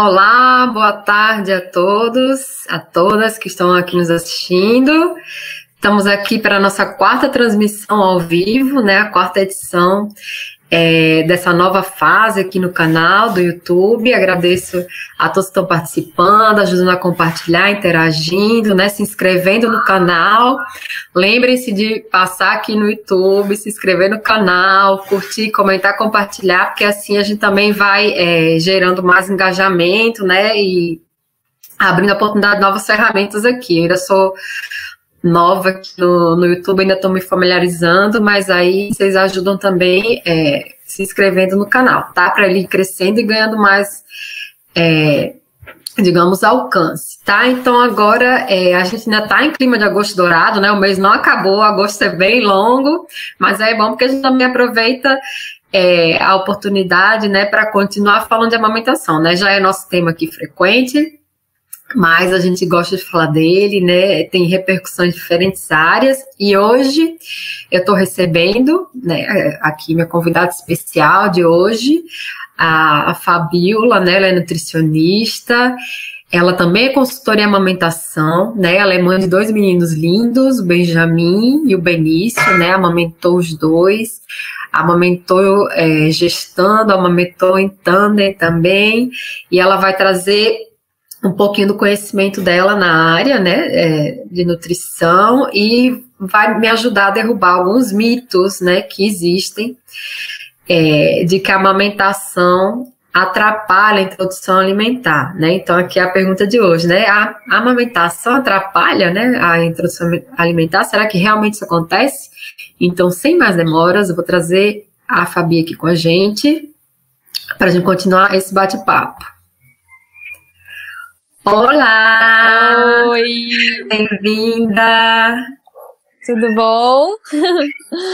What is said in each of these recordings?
Olá, boa tarde a todos, a todas que estão aqui nos assistindo. Estamos aqui para a nossa quarta transmissão ao vivo, né? A quarta edição é, dessa nova fase aqui no canal do YouTube. Agradeço a todos que estão participando, ajudando a compartilhar, interagindo, né, se inscrevendo no canal. Lembrem-se de passar aqui no YouTube, se inscrever no canal, curtir, comentar, compartilhar, porque assim a gente também vai é, gerando mais engajamento, né, e abrindo a oportunidade de novas ferramentas aqui. Eu ainda sou nova aqui no, no YouTube, ainda estou me familiarizando, mas aí vocês ajudam também é, se inscrevendo no canal, tá? Para ele ir crescendo e ganhando mais, é, digamos, alcance, tá? Então agora é, a gente ainda está em clima de agosto dourado, né? O mês não acabou, agosto é bem longo, mas é bom porque a gente também aproveita é, a oportunidade, né, para continuar falando de amamentação, né? Já é nosso tema aqui frequente, mas a gente gosta de falar dele, né? Tem repercussões em diferentes áreas. E hoje eu estou recebendo, né, aqui minha convidada especial de hoje, a, a Fabiola, né? Ela é nutricionista. Ela também é consultora em amamentação, né? Ela é mãe de dois meninos lindos, o Benjamin e o Benício, né? Amamentou os dois, amamentou é, gestando, amamentou em tandem também, e ela vai trazer um pouquinho do conhecimento dela na área, né, é, de nutrição e vai me ajudar a derrubar alguns mitos, né, que existem é, de que a amamentação atrapalha a introdução alimentar, né? Então aqui é a pergunta de hoje, né? A amamentação atrapalha, né, a introdução alimentar? Será que realmente isso acontece? Então, sem mais demoras, eu vou trazer a Fabi aqui com a gente para a gente continuar esse bate-papo. Olá! Oi! Bem-vinda! Tudo bom?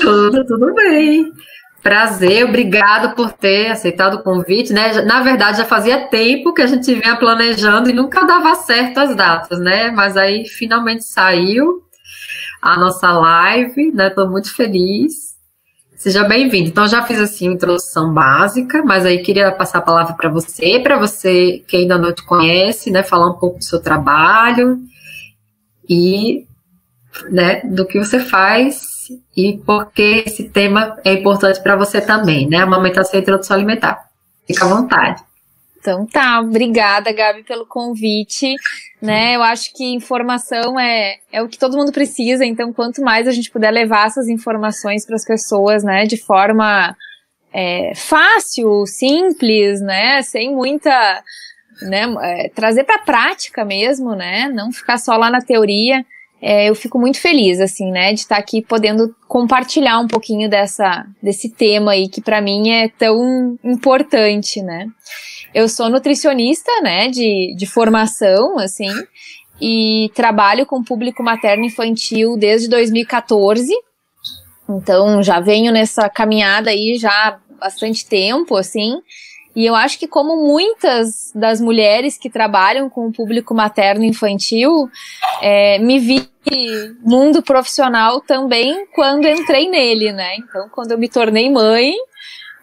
Tudo, tudo bem. Prazer, obrigado por ter aceitado o convite, né? Na verdade, já fazia tempo que a gente vinha planejando e nunca dava certo as datas, né? Mas aí finalmente saiu a nossa live, né? Estou muito feliz. Seja bem-vindo. Então, já fiz assim uma introdução básica, mas aí queria passar a palavra para você, para você que ainda não te conhece, né, falar um pouco do seu trabalho e né, do que você faz e por que esse tema é importante para você também, né? Amamentação e introdução alimentar. Fica à vontade. Então tá, obrigada, Gabi, pelo convite. Né, eu acho que informação é, é o que todo mundo precisa, então quanto mais a gente puder levar essas informações para as pessoas, né, de forma é, fácil, simples, né, sem muita, né, é, trazer para a prática mesmo, né, não ficar só lá na teoria, é, eu fico muito feliz, assim, né, de estar aqui podendo compartilhar um pouquinho dessa, desse tema aí que para mim é tão importante, né. Eu sou nutricionista, né, de, de formação, assim, e trabalho com público materno infantil desde 2014. Então, já venho nessa caminhada aí já há bastante tempo, assim. E eu acho que como muitas das mulheres que trabalham com o público materno infantil, é, me vi mundo profissional também quando entrei nele, né? Então, quando eu me tornei mãe,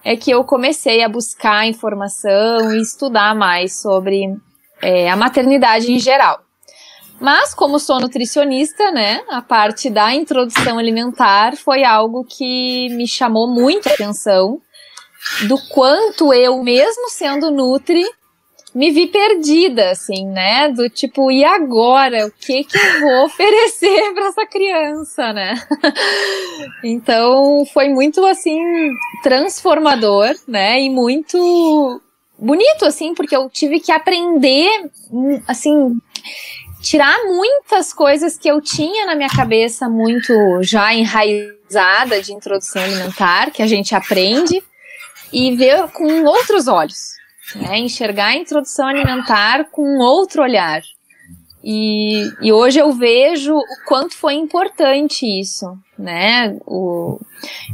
é que eu comecei a buscar informação e estudar mais sobre é, a maternidade em geral. Mas, como sou nutricionista, né, a parte da introdução alimentar foi algo que me chamou muito a atenção do quanto eu, mesmo sendo nutri, me vi perdida, assim, né? Do tipo, e agora? O que que eu vou oferecer para essa criança, né? então, foi muito, assim, transformador, né? E muito bonito, assim, porque eu tive que aprender, assim, tirar muitas coisas que eu tinha na minha cabeça muito já enraizada de introdução alimentar, que a gente aprende, e ver com outros olhos, né? Enxergar a introdução alimentar com outro olhar. E, e hoje eu vejo o quanto foi importante isso, né? O,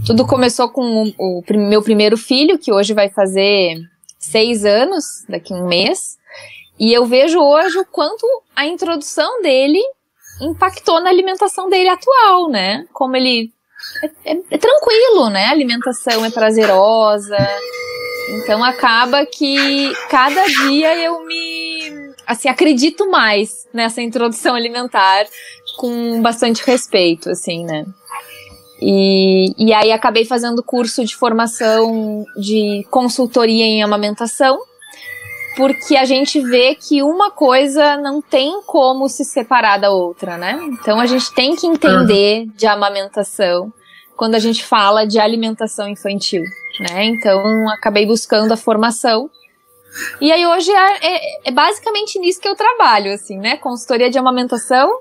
tudo começou com o, o meu primeiro filho, que hoje vai fazer seis anos, daqui a um mês, e eu vejo hoje o quanto a introdução dele impactou na alimentação dele atual, né? Como ele é, é, é tranquilo, né? A alimentação é prazerosa, Então acaba que cada dia eu me assim acredito mais nessa introdução alimentar com bastante respeito, assim, né? E, e aí acabei fazendo curso de formação de consultoria em amamentação, porque a gente vê que uma coisa não tem como se separar da outra, né? Então a gente tem que entender de amamentação quando a gente fala de alimentação infantil, né? Então acabei buscando a formação e aí hoje é, é, é, basicamente nisso que eu trabalho, assim, né? Consultoria de amamentação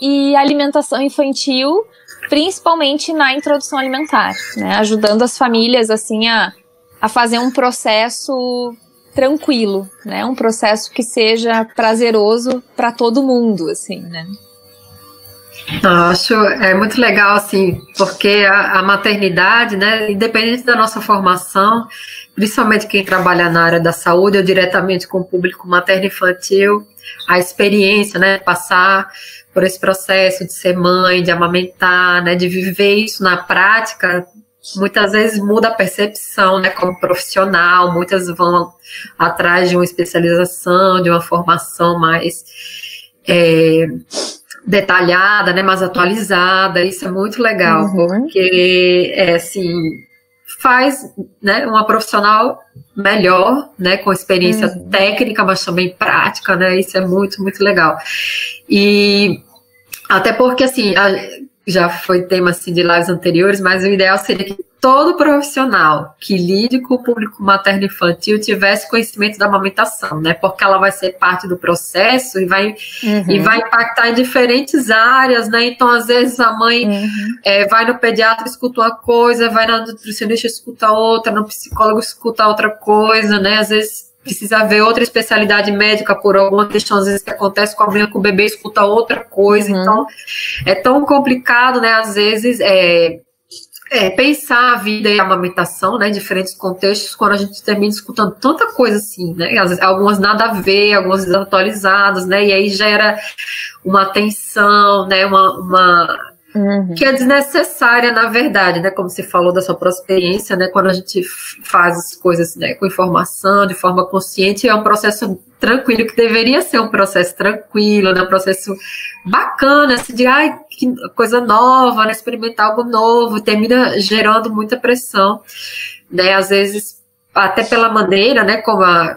e alimentação infantil, principalmente na introdução alimentar, né? Ajudando as famílias, assim, a, a fazer um processo tranquilo, né? Um processo que seja prazeroso para todo mundo, assim, né? Acho é muito legal, assim, porque a, a, maternidade, né, independente da nossa formação, principalmente quem trabalha na área da saúde ou diretamente com o público materno-infantil, a experiência, né, passar por esse processo de ser mãe, de amamentar, né, de viver isso na prática, muitas vezes muda a percepção, né, como profissional, muitas vão atrás de uma especialização, de uma formação mais é, detalhada, né, mais atualizada, isso é muito legal, uhum. porque, é, assim, faz, né, uma profissional melhor, né, com experiência uhum. técnica, mas também prática, né, isso é muito, muito legal. E até porque, assim, a, já foi tema, assim, de lives anteriores, mas o ideal seria que todo profissional que lide com o público materno infantil tivesse conhecimento da amamentação, né? Porque ela vai ser parte do processo e vai, uhum. e vai impactar em diferentes áreas, né? Então, às vezes, a mãe uhum. é, vai no pediatra, escuta uma coisa, vai na nutricionista, escuta outra, no psicólogo, escuta outra coisa, né? Às vezes precisa ver outra especialidade médica por alguma questão, às vezes, que acontece com a mãe, com o bebê, escuta outra coisa. Uhum. Então, é tão complicado, né? Às vezes, é, é, pensar a vida e a amamentação, né, em diferentes contextos, quando a gente termina escutando tanta coisa assim, né, algumas nada a ver, algumas desatualizadas, né, e aí gera uma tensão, né, uma, uma Uhum. que é desnecessária, na verdade, né? Como você falou da sua própria experiência, né? Quando a gente faz as coisas né, com informação, de forma consciente, é um processo tranquilo, que deveria ser um processo tranquilo, né? Um processo bacana, assim, de ai, que coisa nova, né? Experimentar algo novo, termina gerando muita pressão, né? Às vezes até pela maneira, né, como a,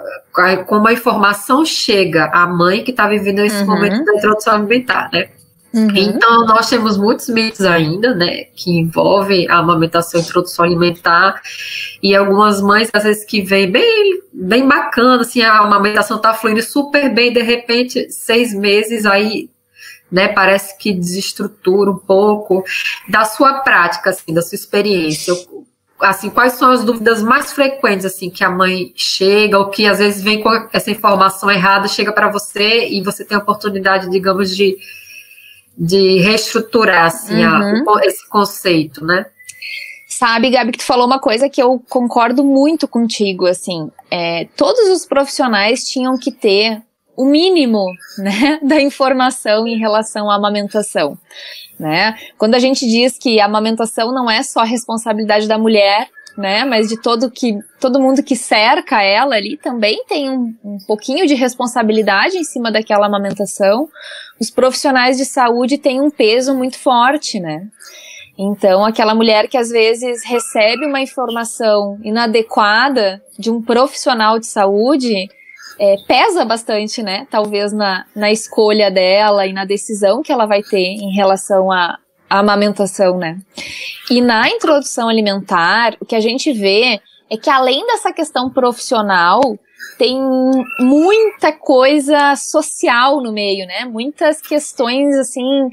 como a informação chega à mãe que está vivendo esse uhum. momento da introdução alimentar, né? Uhum. Então, nós temos muitos mitos ainda, né, que envolvem a amamentação e introdução alimentar, e algumas mães, às vezes, que vêm bem, bem bacana, assim, a amamentação tá fluindo super bem, de repente, seis meses, aí, né, parece que desestrutura um pouco da sua prática, assim, da sua experiência, assim, quais são as dúvidas mais frequentes, assim, que a mãe chega, ou que às vezes vem com essa informação errada, chega para você e você tem a oportunidade, digamos, de de reestruturar assim, uhum. a, esse conceito, né? Sabe, Gabi, que tu falou uma coisa que eu concordo muito contigo, assim, é, todos os profissionais tinham que ter o mínimo, né, da informação em relação à amamentação, né? Quando a gente diz que a amamentação não é só responsabilidade da mulher, né? Mas de todo que todo mundo que cerca ela ali também tem um, um pouquinho de responsabilidade em cima daquela amamentação. Os profissionais de saúde têm um peso muito forte, né? Então, aquela mulher que às vezes recebe uma informação inadequada de um profissional de saúde, é, pesa bastante, né? Talvez na, na escolha dela e na decisão que ela vai ter em relação a, a amamentação, né? E na introdução alimentar, o que a gente vê é que além dessa questão profissional, tem muita coisa social no meio, né? Muitas questões assim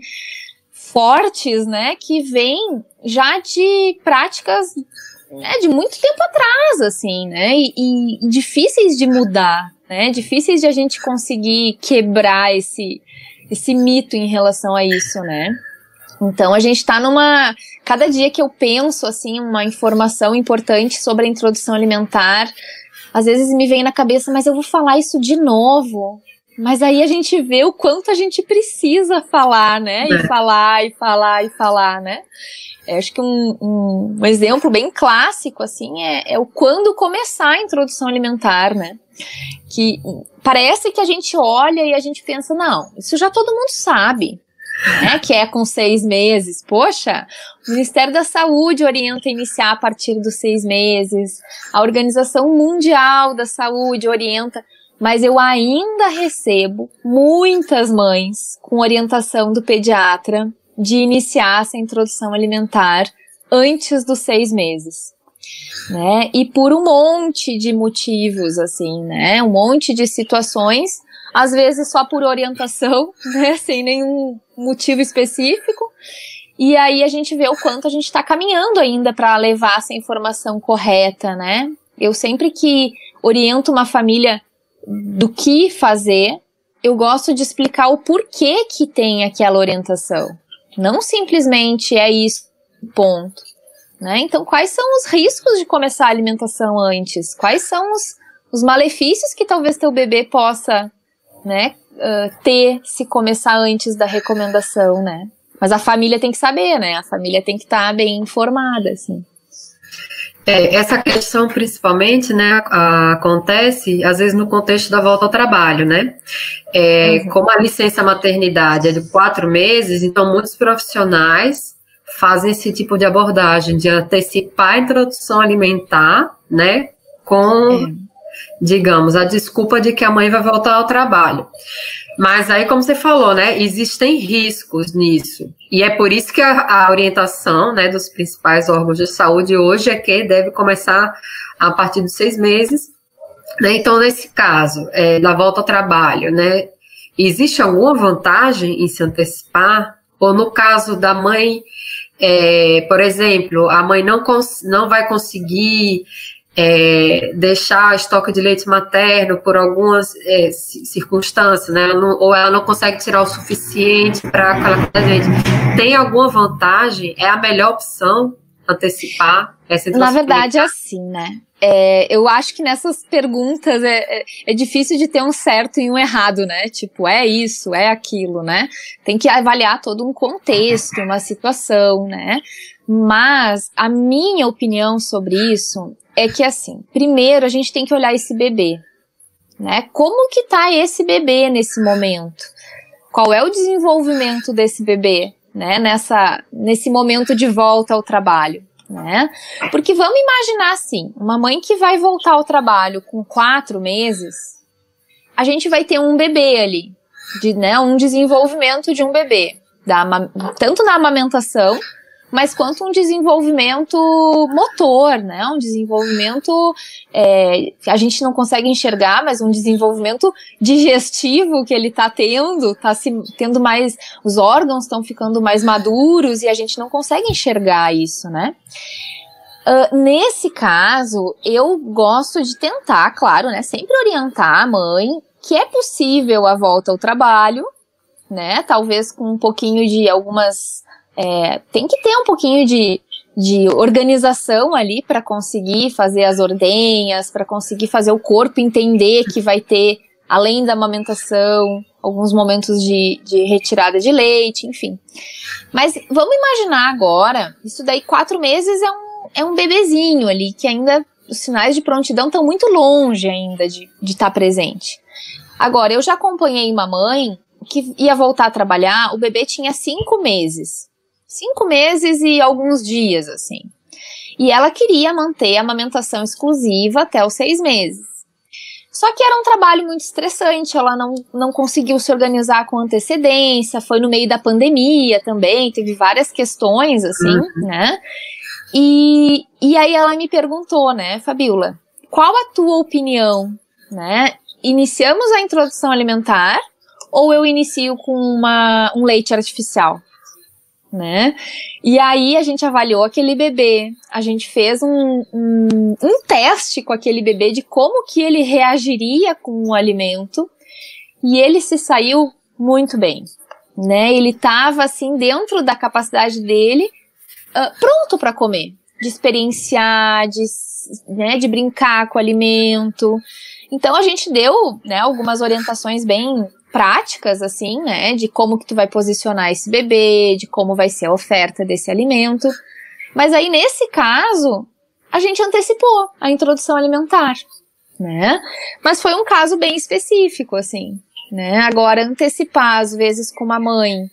fortes, né, que vêm já de práticas né, de muito tempo atrás, assim, né? E, e difíceis de mudar, né? Difíceis de a gente conseguir quebrar esse esse mito em relação a isso, né? Então a gente está numa. Cada dia que eu penso assim, uma informação importante sobre a introdução alimentar, às vezes me vem na cabeça, mas eu vou falar isso de novo. Mas aí a gente vê o quanto a gente precisa falar, né? E é. falar, e falar, e falar, né? Eu acho que um, um, um, exemplo bem clássico, assim, é, é o quando começar a introdução alimentar, né? Que parece que a gente olha e a gente pensa, não, isso já todo mundo sabe, né? Que é com seis meses. Poxa, o Ministério da Saúde orienta a iniciar a partir dos seis meses, a Organização Mundial da Saúde orienta mas eu ainda recebo muitas mães com orientação do pediatra de iniciar essa introdução alimentar antes dos seis meses. Né? E por um monte de motivos, assim, né? Um monte de situações, às vezes só por orientação, né? Sem nenhum motivo específico. E aí a gente vê o quanto a gente está caminhando ainda para levar essa informação correta, né? Eu sempre que oriento uma família do que fazer, eu gosto de explicar o porquê que tem aquela orientação. Não simplesmente é isso, ponto. Né? Então, quais são os riscos de começar a alimentação antes? Quais são os, os malefícios que talvez teu bebê possa né, uh, ter se começar antes da recomendação, né? Mas a família tem que saber, né? A família tem que estar tá bem informada, assim. É, essa questão, principalmente, né, acontece às vezes no contexto da volta ao trabalho, né? É, uhum. Como a licença maternidade é de quatro meses, então muitos profissionais fazem esse tipo de abordagem de antecipar a introdução alimentar, né, com, é. Digamos, a desculpa de que a mãe vai voltar ao trabalho. Mas aí, como você falou, né, existem riscos nisso. E é por isso que a, a, orientação né, dos principais órgãos de saúde hoje é que deve começar a partir dos seis meses. Né? Então, nesse caso, é, da volta ao trabalho, né, existe alguma vantagem em se antecipar? Ou no caso da mãe, é, por exemplo, a mãe não, não vai conseguir é, deixar estoque de leite materno por algumas é, circunstâncias, né? Ela não, ou ela não consegue tirar o suficiente para aquela leite. Tem alguma vantagem? É a melhor opção antecipar essa Na verdade, é assim, né? É, eu acho que nessas perguntas é, é, é, difícil de ter um certo e um errado, né? Tipo, é isso, é aquilo, né? Tem que avaliar todo um contexto, uma situação, né? Mas a minha opinião sobre isso é que assim, primeiro a gente tem que olhar esse bebê, né? Como que tá esse bebê nesse momento? Qual é o desenvolvimento desse bebê, né? Nessa, nesse momento de volta ao trabalho, né? Porque vamos imaginar assim, uma mãe que vai voltar ao trabalho com quatro meses, a gente vai ter um bebê ali, de, né? Um desenvolvimento de um bebê, da, tanto na amamentação mas quanto um desenvolvimento motor, né? Um desenvolvimento é, que a gente não consegue enxergar, mas um desenvolvimento digestivo que ele está tendo, está se tendo mais, os órgãos estão ficando mais maduros e a gente não consegue enxergar isso, né? Uh, nesse caso, eu gosto de tentar, claro, né, sempre orientar a mãe que é possível a volta ao trabalho, né, talvez com um pouquinho de algumas é, tem que ter um pouquinho de, de organização ali para conseguir fazer as ordenhas, para conseguir fazer o corpo entender que vai ter, além da amamentação, alguns momentos de, de retirada de leite, enfim. Mas vamos imaginar agora, isso daí quatro meses é um, é um bebezinho ali, que ainda os sinais de prontidão estão muito longe ainda de estar tá presente. Agora, eu já acompanhei uma mãe que ia voltar a trabalhar, o bebê tinha cinco meses cinco meses e alguns dias, assim. E ela queria manter a amamentação exclusiva até os seis meses. Só que era um trabalho muito estressante, ela não, não conseguiu se organizar com antecedência, foi no meio da pandemia também, teve várias questões, assim, uhum. né? E, e aí ela me perguntou, né, Fabiola, qual a tua opinião, né? Iniciamos a introdução alimentar ou eu inicio com uma, um leite artificial? Né? E aí a gente avaliou aquele bebê, a gente fez um, um, um teste com aquele bebê de como que ele reagiria com o alimento e ele se saiu muito bem, né? Ele estava assim dentro da capacidade dele, uh, pronto para comer, de experienciar, de né, de brincar com o alimento. Então a gente deu, né, algumas orientações bem práticas, assim, né, de como que tu vai posicionar esse bebê, de como vai ser a oferta desse alimento. Mas aí, nesse caso, a gente antecipou a introdução alimentar, né? Mas foi um caso bem específico, assim, né? Agora, antecipar, às vezes, com uma mãe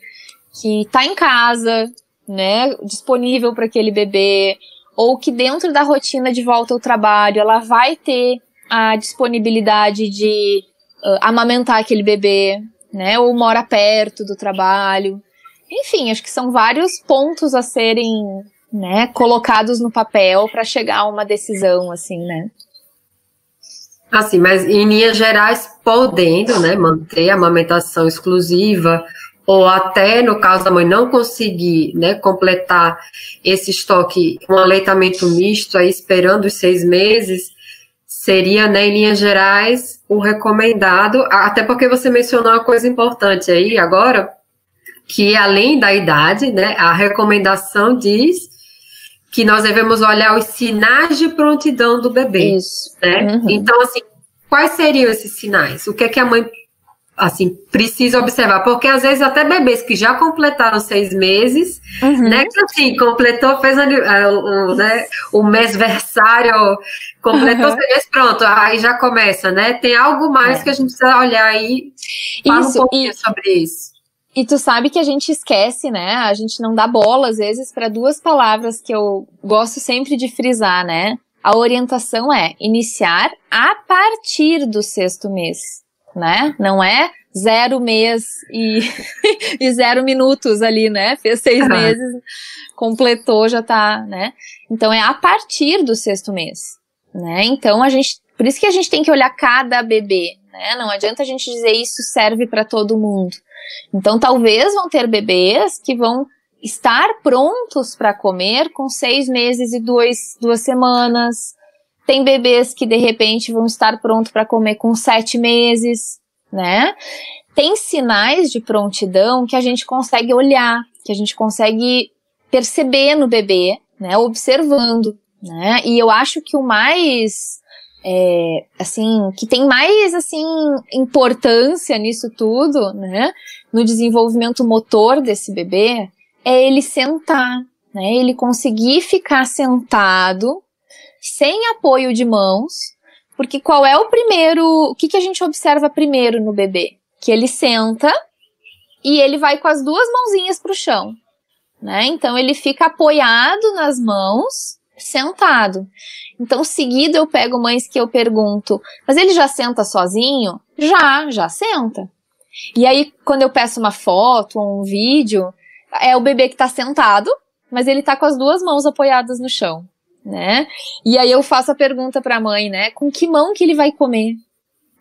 que tá em casa, né, disponível para aquele bebê, ou que dentro da rotina de volta ao trabalho, ela vai ter a disponibilidade de uh, amamentar aquele bebê, né? Ou mora perto do trabalho. Enfim, acho que são vários pontos a serem, né, colocados no papel para chegar a uma decisão, assim, né? Assim, mas em linhas gerais, podendo, né, manter a amamentação exclusiva, ou até no caso da mãe não conseguir, né, completar esse estoque, um aleitamento misto, aí esperando os seis meses, seria, né, em linhas gerais, o recomendado, até porque você mencionou uma coisa importante aí agora, que além da idade, né, a recomendação diz que nós devemos olhar os sinais de prontidão do bebê, Isso. né? Uhum. Então, assim, quais seriam esses sinais? O que é que a mãe assim, precisa observar, porque às vezes até bebês que já completaram seis meses, uhum. né, que assim, completou, fez o, o, né, o mêsversário, completou uhum. seis meses, pronto, aí já começa, né, tem algo mais é. que a gente precisa olhar aí, fala isso, um pouquinho e, sobre isso. E tu sabe que a gente esquece, né, a gente não dá bola, às vezes, para duas palavras que eu gosto sempre de frisar, né, a orientação é iniciar a partir do sexto mês né? Não é zero mês e, e zero minutos ali, né? Fez seis uhum. meses, completou, já tá, né? Então é a partir do sexto mês, né? Então a gente, por isso que a gente tem que olhar cada bebê, né? Não adianta a gente dizer isso serve para todo mundo. Então talvez vão ter bebês que vão estar prontos para comer com seis meses e dois, duas semanas, tem bebês que de repente vão estar prontos para comer com sete meses, né? Tem sinais de prontidão que a gente consegue olhar, que a gente consegue perceber no bebê, né? Observando, né? E eu acho que o mais é, assim, que tem mais, assim, importância nisso tudo, né, no desenvolvimento motor desse bebê, é ele sentar, né, ele conseguir ficar sentado, sem apoio de mãos, porque qual é o primeiro, o que, que a gente observa primeiro no bebê? Que ele senta e ele vai com as duas mãozinhas para o chão, né? Então ele fica apoiado nas mãos, sentado. Então, seguido eu pego mães que eu pergunto, mas ele já senta sozinho? Já, já senta. E aí, quando eu peço uma foto ou um vídeo, é o bebê que está sentado, mas ele está com as duas mãos apoiadas no chão né? E aí eu faço a pergunta para a mãe, né? Com que mão que ele vai comer?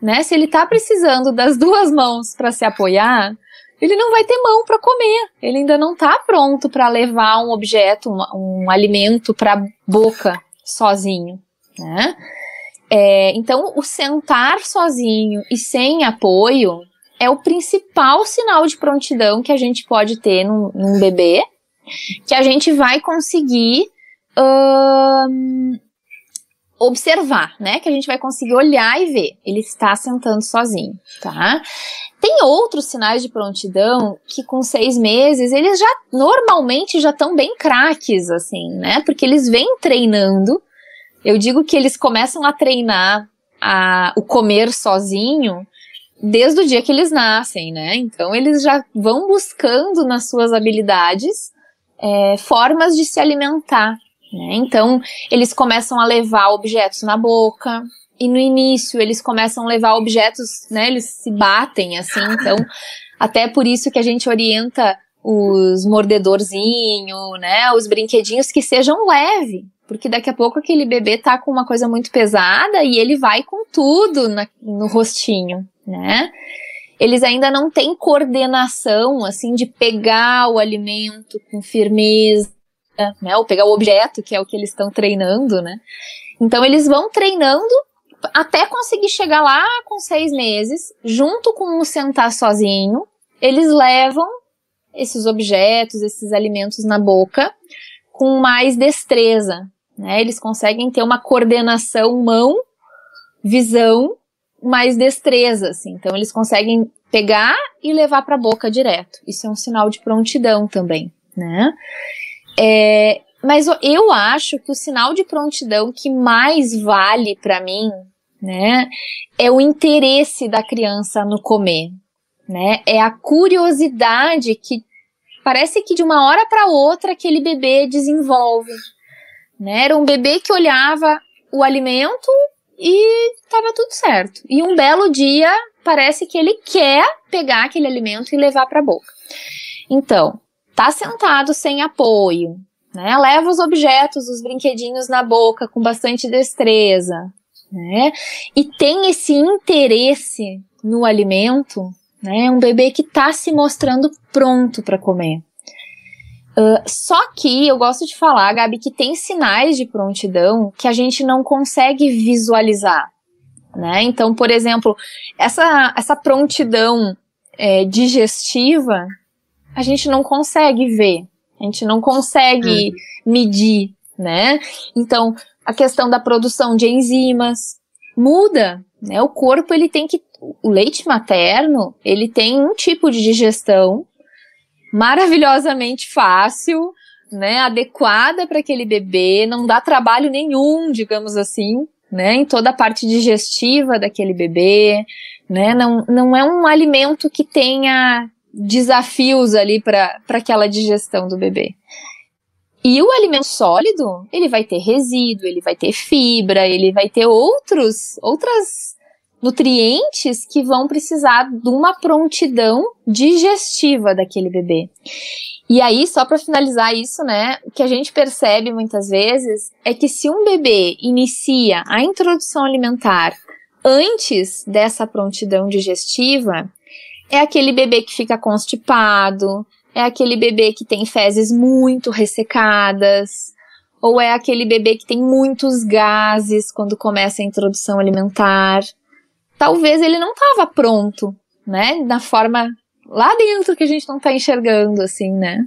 Né? Se ele tá precisando das duas mãos para se apoiar, ele não vai ter mão para comer. Ele ainda não tá pronto para levar um objeto, um, um alimento para boca sozinho, né? É, então, o sentar sozinho e sem apoio é o principal sinal de prontidão que a gente pode ter num, num bebê, que a gente vai conseguir observar, né? Que a gente vai conseguir olhar e ver. Ele está sentando sozinho, tá? Tem outros sinais de prontidão que com seis meses eles já normalmente já estão bem craques, assim, né? Porque eles vêm treinando. Eu digo que eles começam a treinar a, o comer sozinho desde o dia que eles nascem, né? Então eles já vão buscando nas suas habilidades é, formas de se alimentar né? Então, eles começam a levar objetos na boca, e no início eles começam a levar objetos, né? Eles se batem assim, então até por isso que a gente orienta os mordedorzinho, né? Os brinquedinhos que sejam leve, porque daqui a pouco aquele bebê tá com uma coisa muito pesada e ele vai com tudo na, no rostinho, né? Eles ainda não têm coordenação assim de pegar o alimento com firmeza né? Ou pegar o objeto, que é o que eles estão treinando, né? Então eles vão treinando até conseguir chegar lá com seis meses, junto com o sentar sozinho, eles levam esses objetos, esses alimentos na boca com mais destreza. né? Eles conseguem ter uma coordenação mão, visão, mais destreza, assim. Então eles conseguem pegar e levar para a boca direto. Isso é um sinal de prontidão também, né? É, mas eu acho que o sinal de prontidão que mais vale para mim, né, é o interesse da criança no comer, né? É a curiosidade que parece que de uma hora para outra aquele bebê desenvolve, né? Era um bebê que olhava o alimento e estava tudo certo. E um belo dia parece que ele quer pegar aquele alimento e levar para a boca. Então, tá sentado sem apoio, né? Leva os objetos, os brinquedinhos na boca com bastante destreza, né? E tem esse interesse no alimento, né? Um bebê que está se mostrando pronto para comer. Uh, só que eu gosto de falar, Gabi, que tem sinais de prontidão que a gente não consegue visualizar. Né? Então, por exemplo, essa, essa prontidão é, digestiva a gente não consegue ver, a gente não consegue uhum. medir, né? Então, a questão da produção de enzimas muda, né? O corpo ele tem que o leite materno, ele tem um tipo de digestão maravilhosamente fácil, né, adequada para aquele bebê, não dá trabalho nenhum, digamos assim, né, em toda a parte digestiva daquele bebê, né, não, não é um alimento que tenha desafios ali para aquela digestão do bebê. E o alimento sólido, ele vai ter resíduo, ele vai ter fibra, ele vai ter outros, outras nutrientes que vão precisar de uma prontidão digestiva daquele bebê. E aí, só para finalizar isso, né, o que a gente percebe muitas vezes é que se um bebê inicia a introdução alimentar antes dessa prontidão digestiva, é aquele bebê que fica constipado, é aquele bebê que tem fezes muito ressecadas, ou é aquele bebê que tem muitos gases quando começa a introdução alimentar talvez ele não estava pronto, né? Da forma lá dentro que a gente não está enxergando, assim, né?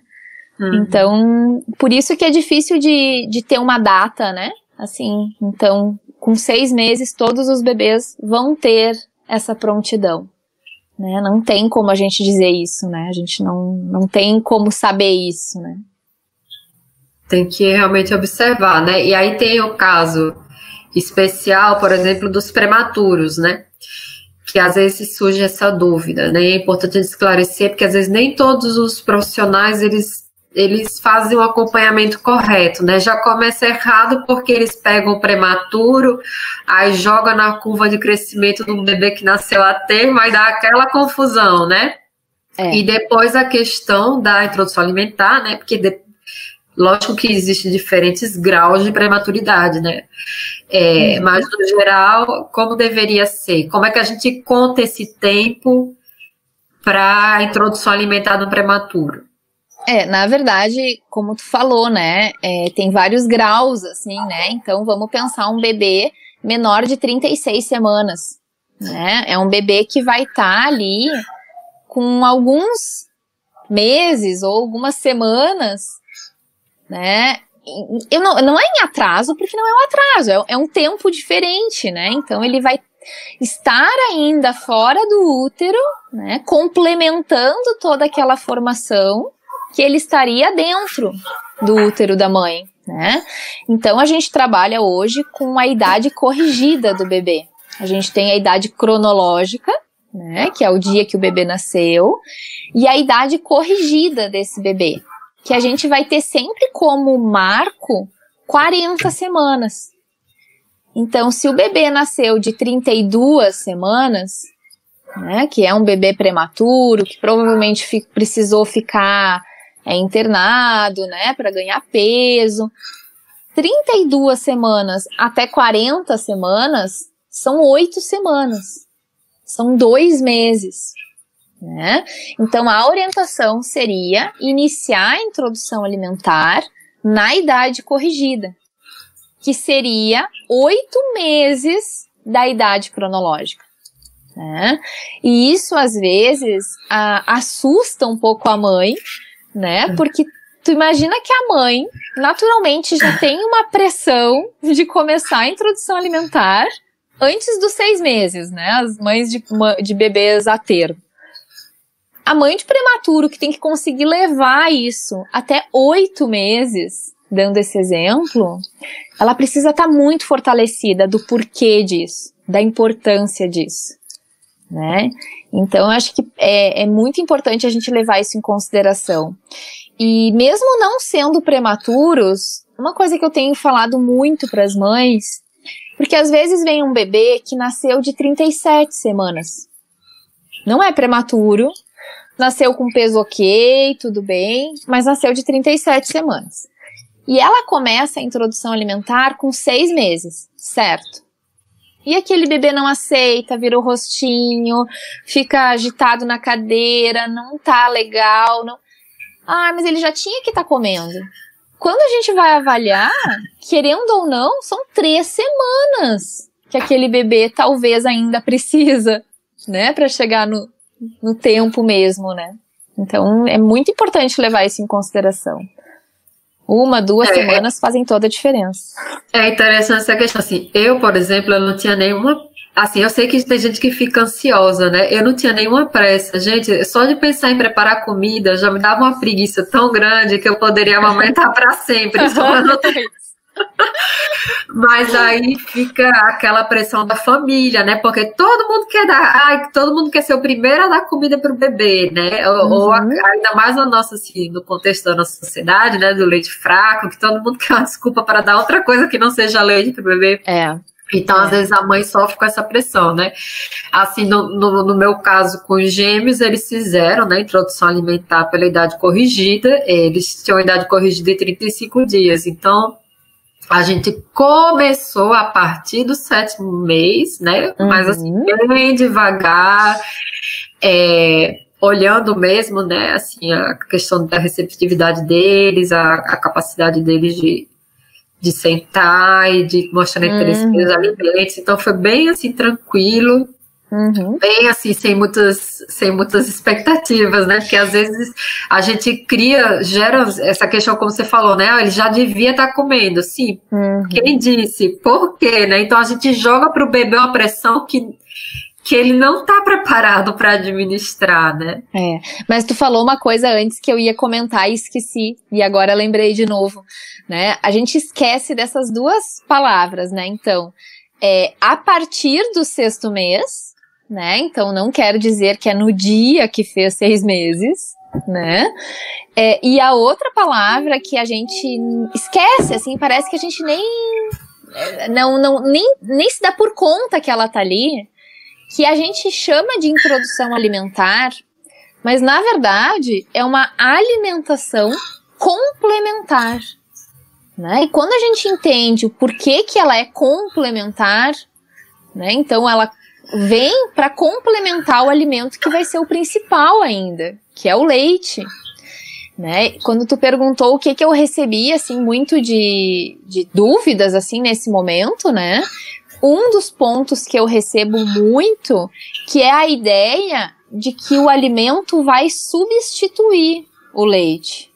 Uhum. Então, por isso que é difícil de, de ter uma data, né? Assim, então, com seis meses, todos os bebês vão ter essa prontidão. Né? Não tem como a gente dizer isso, né? A gente não, não tem como saber isso, né? Tem que realmente observar, né? E aí tem o caso especial, por exemplo, dos prematuros, né? Que às vezes surge essa dúvida, né? É importante esclarecer, porque às vezes nem todos os profissionais eles, eles fazem o acompanhamento correto, né? Já começa errado porque eles pegam o prematuro, aí joga na curva de crescimento do bebê que nasceu a termo, aí dá aquela confusão, né? É. E depois a questão da introdução alimentar, né? Porque de, Lógico que existem diferentes graus de prematuridade, né? É, uhum. Mas, no geral, como deveria ser? Como é que a gente conta esse tempo para a introdução alimentar no prematuro? É, na verdade, como tu falou, né, é, tem vários graus, assim, né, então vamos pensar um bebê menor de 36 semanas, né, é um bebê que vai estar tá ali com alguns meses ou algumas semanas né? Eu não, não é em atraso, porque não é um atraso, é, é um tempo diferente, né? Então ele vai estar ainda fora do útero, né? Complementando toda aquela formação que ele estaria dentro do útero da mãe, né? Então a gente trabalha hoje com a idade corrigida do bebê. A gente tem a idade cronológica, né, que é o dia que o bebê nasceu, e a idade corrigida desse bebê, que a gente vai ter sempre como marco 40 semanas. Então, se o bebê nasceu de 32 semanas, né, que é um bebê prematuro, que provavelmente precisou ficar é, internado, né, para ganhar peso, 32 semanas até 40 semanas são oito semanas. São dois meses. Né? Então, a orientação seria iniciar a introdução alimentar na idade corrigida, que seria oito meses da idade cronológica. Né? E isso, às vezes, a, assusta um pouco a mãe, né? Porque tu imagina que a mãe, naturalmente, já tem uma pressão de começar a introdução alimentar antes dos seis meses, né? As mães de, de bebês a termo. A mãe de prematuro que tem que conseguir levar isso até oito meses, dando esse exemplo, ela precisa estar tá muito fortalecida do porquê disso, da importância disso, né? Então, acho que é, é muito importante a gente levar isso em consideração. E mesmo não sendo prematuros, uma coisa que eu tenho falado muito para as mães, porque às vezes vem um bebê que nasceu de 37 semanas. Não é prematuro, nasceu com peso ok, tudo bem, mas nasceu de 37 semanas. E ela começa a introdução alimentar com seis meses, certo? E aquele bebê não aceita, vira o rostinho, fica agitado na cadeira, não tá legal, não. Ah, mas ele já tinha que estar tá comendo. Quando a gente vai avaliar, querendo ou não, são três semanas que aquele bebê talvez ainda precisa, né, para chegar no, no tempo mesmo, né? Então é muito importante levar isso em consideração. Uma, duas é, semanas fazem toda a diferença. É interessante essa questão. Assim, eu, por exemplo, eu não tinha nenhuma. Assim, eu sei que tem gente que fica ansiosa, né? Eu não tinha nenhuma pressa. Gente, só de pensar em preparar comida já me dava uma preguiça tão grande que eu poderia amamentar para sempre. Só não Mas aí fica aquela pressão da família, né? Porque todo mundo quer dar, ai, todo mundo quer ser o primeiro a dar comida para o bebê, né? Ou, uhum. ou, ainda mais no nosso, assim, no contexto da nossa sociedade, né? Do leite fraco, que todo mundo quer uma desculpa para dar outra coisa que não seja leite para o bebê. É. Então, é. às vezes, a mãe sofre com essa pressão, né? Assim, no, no, no, meu caso com os gêmeos, eles fizeram, né, introdução alimentar pela idade corrigida, eles tinham idade corrigida em 35 dias. Então, a gente começou a partir do sétimo mês, né? Uhum. Mas assim, bem devagar, é, olhando mesmo, né? Assim, a questão da receptividade deles, a, a capacidade deles de, de sentar e de mostrar interesse uhum. pelos alimentos. Então foi bem assim tranquilo. Uhum. Bem assim, sem muitas, sem muitas expectativas, né? Porque às vezes a gente cria, gera essa questão, como você falou, né? Ele já devia estar tá comendo. Sim, uhum. quem disse? Por quê? Né? Então a gente joga para o bebê uma pressão que, que ele não está preparado para administrar, né? É, mas tu falou uma coisa antes que eu ia comentar e esqueci, e agora lembrei de novo, né? A gente esquece dessas duas palavras, né? Então, é, a partir do sexto mês, né? Então não quero dizer que é no dia que fez seis meses, né? É, e a outra palavra que a gente esquece, assim, parece que a gente nem é, não, não nem, nem se dá por conta que ela tá ali, que a gente chama de introdução alimentar, mas na verdade é uma alimentação complementar. Né? E quando a gente entende o porquê que ela é complementar, né? Então ela vem para complementar o alimento que vai ser o principal ainda, que é o leite. Né? Quando tu perguntou o que que eu recebi, assim, muito de, de dúvidas, assim, nesse momento, né? Um dos pontos que eu recebo muito, que é a ideia de que o alimento vai substituir o leite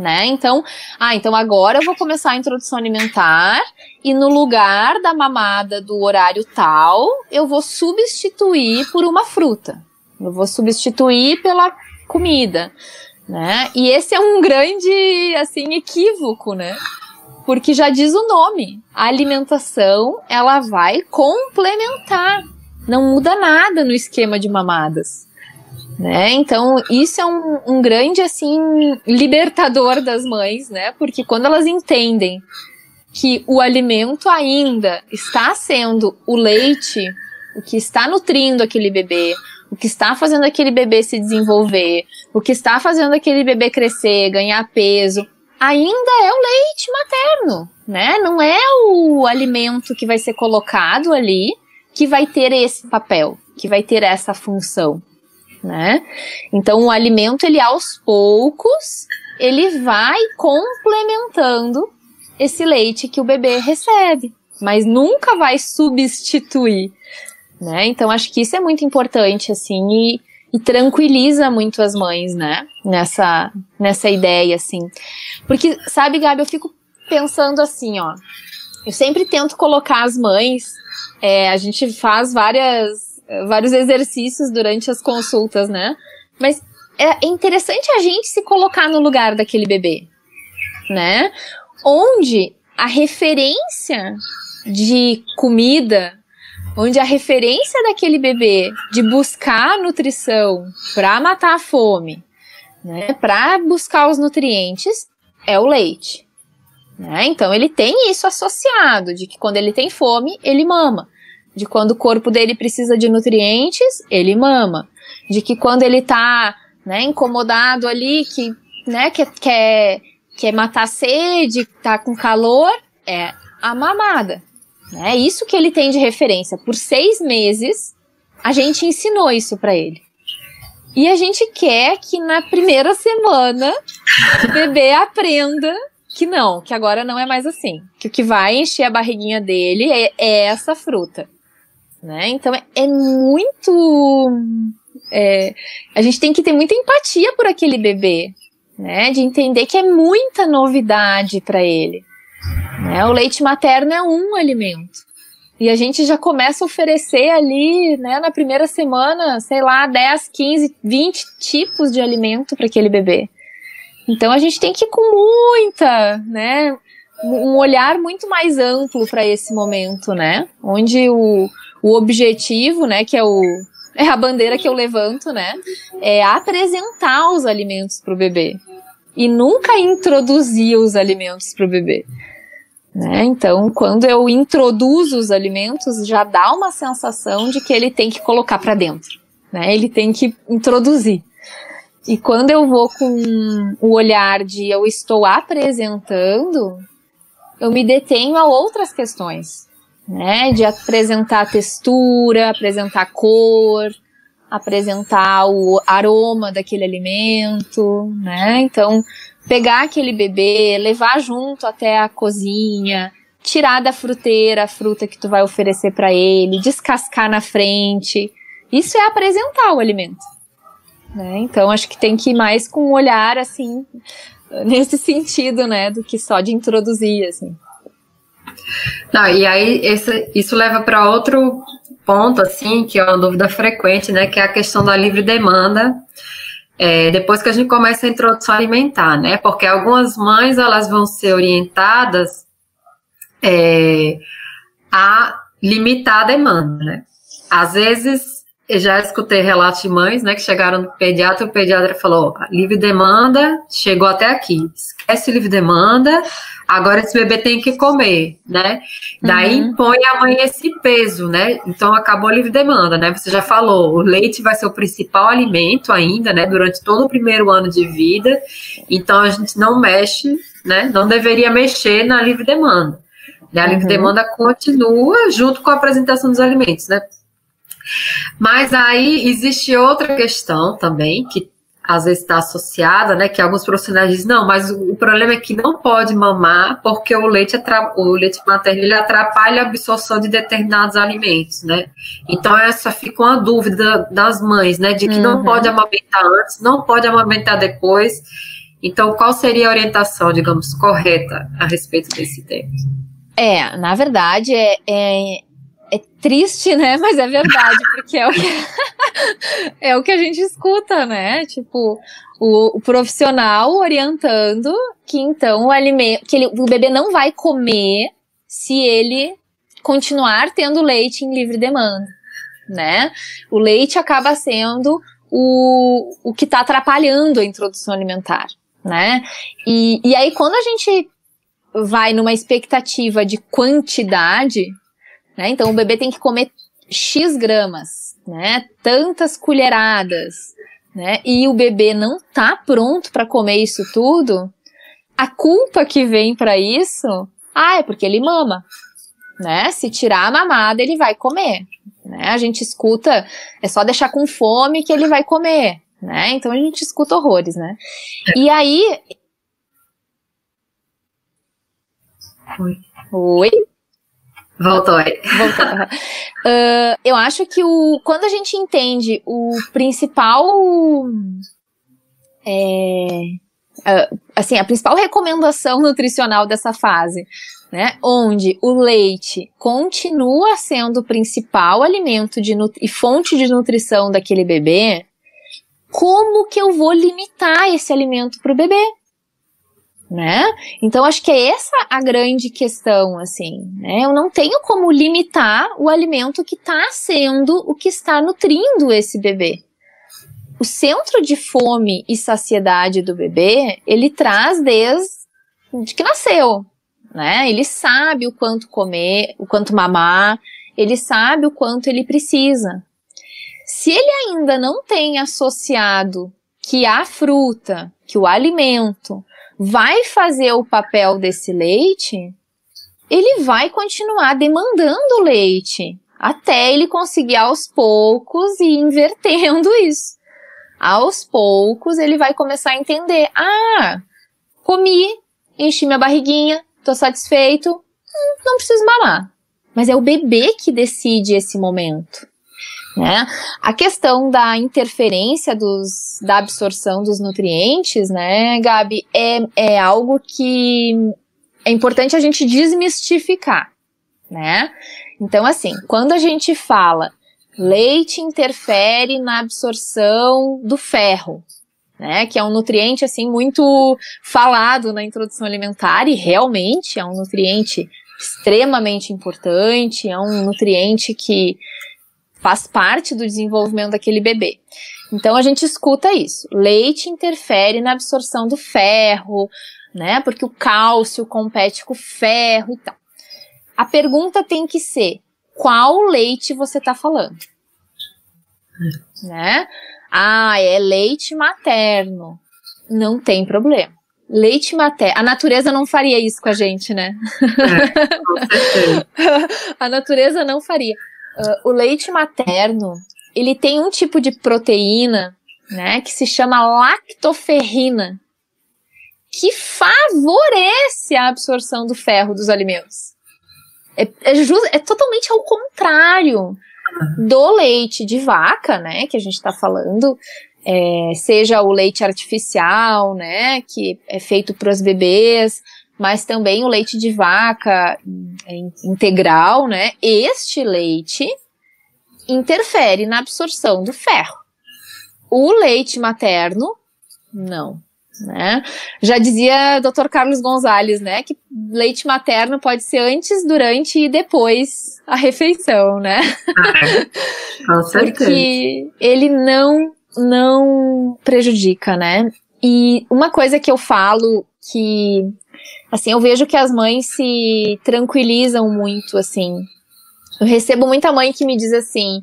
né? Então, ah, então agora eu vou começar a introdução alimentar e no lugar da mamada do horário tal, eu vou substituir por uma fruta. Eu vou substituir pela comida, né? E esse é um grande, assim, equívoco, né? Porque já diz o nome, a alimentação, ela vai complementar. Não muda nada no esquema de mamadas. Né? Então, isso é um, um grande, assim, libertador das mães, né? Porque quando elas entendem que o alimento ainda está sendo o leite, o que está nutrindo aquele bebê, o que está fazendo aquele bebê se desenvolver, o que está fazendo aquele bebê crescer, ganhar peso, ainda é o leite materno, né? Não é o alimento que vai ser colocado ali que vai ter esse papel, que vai ter essa função né? Então o alimento ele aos poucos ele vai complementando esse leite que o bebê recebe, mas nunca vai substituir, né? Então acho que isso é muito importante assim e, e tranquiliza muito as mães, né? Nessa, nessa ideia, assim. Porque, sabe, Gabi, eu fico pensando assim, ó. Eu sempre tento colocar as mães, é, a gente faz várias, vários exercícios durante as consultas, né? Mas é interessante a gente se colocar no lugar daquele bebê, né? Onde a referência de comida, onde a referência daquele bebê de buscar nutrição para matar a fome, né, para buscar os nutrientes, é o leite. Né? Então ele tem isso associado, de que quando ele tem fome, ele mama. De quando o corpo dele precisa de nutrientes, ele mama. De que quando ele tá né, incomodado ali, que né, quer, quer, quer matar a sede, tá com calor, é a mamada. É isso que ele tem de referência. Por seis meses, a gente ensinou isso para ele. E a gente quer que na primeira semana o bebê aprenda que não, que agora não é mais assim. Que o que vai encher a barriguinha dele é, é essa fruta. Né? Então é, é muito. É, a gente tem que ter muita empatia por aquele bebê, né? De entender que é muita novidade para ele. Né? O leite materno é um alimento. E a gente já começa a oferecer ali, né, na primeira semana, sei lá, 10, 15, 20 tipos de alimento para aquele bebê. Então a gente tem que ir com muita, né, um olhar muito mais amplo para esse momento, né? Onde o, o objetivo, né, que é o é a bandeira que eu levanto, né, é apresentar os alimentos para o bebê e nunca introduzir os alimentos para o bebê. Né? Então, quando eu introduzo os alimentos, já dá uma sensação de que ele tem que colocar para dentro, né? Ele tem que introduzir. E quando eu vou com o olhar de eu estou apresentando, eu me detenho a outras questões, né? De apresentar textura, apresentar cor, apresentar o aroma daquele alimento, né? Então, pegar aquele bebê, levar junto até a cozinha, tirar da fruteira a fruta que tu vai oferecer para ele, descascar na frente. Isso é apresentar o alimento. Né? Então acho que tem que ir mais com um olhar assim nesse sentido, né, do que só de introduzir assim. Não, e aí esse, isso leva para outro ponto assim que é uma dúvida frequente, né, que é a questão da livre demanda é, depois que a gente começa a introdução alimentar, né? Porque algumas mães elas vão ser orientadas é, a limitar a demanda, né? Às vezes, já escutei relatos de mães, né, que chegaram no pediatra, o pediatra falou, livre demanda, chegou até aqui, esquece livre demanda, agora esse bebê tem que comer, né? Daí uhum. impõe a mãe esse peso, né? Então acabou a livre demanda, né? Você já falou, o leite vai ser o principal alimento ainda, né? Durante todo o primeiro ano de vida. Então a gente não mexe, né? Não deveria mexer na livre demanda. Né? A livre uhum. demanda continua junto com a apresentação dos alimentos, né? Mas aí existe outra questão também que às vezes está associada, né? Que alguns profissionais dizem, não, mas o problema é que não pode mamar porque o leite, o leite materno ele atrapalha a absorção de determinados alimentos, né? Então essa fica uma dúvida das mães, né? De que uhum. não pode amamentar antes, não pode amamentar depois. Então, qual seria a orientação, digamos, correta a respeito desse tema? É, na verdade, é, é é triste, né? Mas é verdade, porque é o que, é o que a gente escuta, né? Tipo, o, o profissional orientando que então o alimento, que ele, o bebê não vai comer se ele continuar tendo leite em livre demanda, né? O leite acaba sendo o, o que está atrapalhando a introdução alimentar, né? E, e aí quando a gente vai numa expectativa de quantidade, né? Então o bebê tem que comer X gramas, né? Tantas colheradas, né? E o bebê não tá pronto para comer isso tudo. A culpa que vem para isso, ah, é porque ele mama, né? Se tirar a mamada, ele vai comer, né? A gente escuta, é só deixar com fome que ele vai comer, né? Então a gente escuta horrores, né? E aí Oi. Oi. Voltou aí. Voltou. uh, eu acho que o, quando a gente entende o principal. É, assim, a principal recomendação nutricional dessa fase, né? Onde o leite continua sendo o principal alimento de e fonte de nutrição daquele bebê, como que eu vou limitar esse alimento para o bebê? Né? Então acho que é essa a grande questão, assim, né? Eu não tenho como limitar o alimento que está sendo o que está nutrindo esse bebê. O centro de fome e saciedade do bebê, ele traz desde que nasceu, né? Ele sabe o quanto comer, o quanto mamar, ele sabe o quanto ele precisa. Se ele ainda não tem associado que a fruta, que o alimento vai fazer o papel desse leite, ele vai continuar demandando leite até ele conseguir aos poucos e invertendo isso. Aos poucos ele vai começar a entender: ah, comi, enchi minha barriguinha, tô satisfeito, hum, não preciso mamar. Mas é o bebê que decide esse momento. Né? A questão da interferência dos, da absorção dos nutrientes, né, Gabi, é, é algo que é importante a gente desmistificar, né? Então, assim, quando a gente fala leite interfere na absorção do ferro, né, que é um nutriente assim muito falado na introdução alimentar e realmente é um nutriente extremamente importante, é um nutriente que faz parte do desenvolvimento daquele bebê. Então a gente escuta isso. Leite interfere na absorção do ferro, né? Porque o cálcio compete com o ferro e tal. A pergunta tem que ser: qual leite você está falando? Né? Ah, é leite materno. Não tem problema. Leite materno. A natureza não faria isso com a gente, né? É, a natureza não faria. Uh, o leite materno, ele tem um tipo de proteína, né, que se chama lactoferrina, que favorece a absorção do ferro dos alimentos. É, é, é totalmente ao contrário do leite de vaca, né, que a gente está falando, é, seja o leite artificial, né, que é feito para os bebês, mas também o leite de vaca integral, né? Este leite interfere na absorção do ferro. O leite materno, não. Né? Já dizia Dr. Carlos Gonzalez, né, que leite materno pode ser antes, durante e depois a refeição, né? Ah, com certeza. Porque ele não não prejudica, né? E uma coisa que eu falo que Assim, eu vejo que as mães se tranquilizam muito, assim. Eu recebo muita mãe que me diz assim: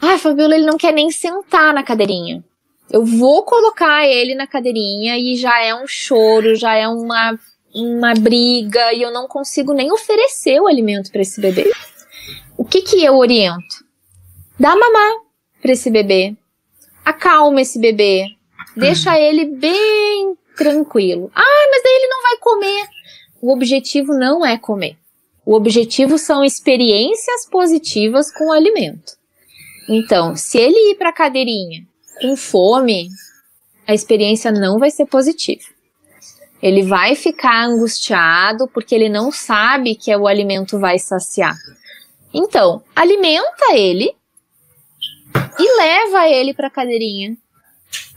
Ah, Fabiola, ele não quer nem sentar na cadeirinha. Eu vou colocar ele na cadeirinha e já é um choro, já é uma, uma briga e eu não consigo nem oferecer o alimento para esse bebê. O que que eu oriento? Dá mamar para esse bebê. Acalma esse bebê. Deixa ele bem tranquilo. Ah, daí ele não vai comer. O objetivo não é comer. O objetivo são experiências positivas com o alimento. Então, se ele ir para a cadeirinha com fome, a experiência não vai ser positiva. Ele vai ficar angustiado porque ele não sabe que o alimento vai saciar. Então, alimenta ele e leva ele para a cadeirinha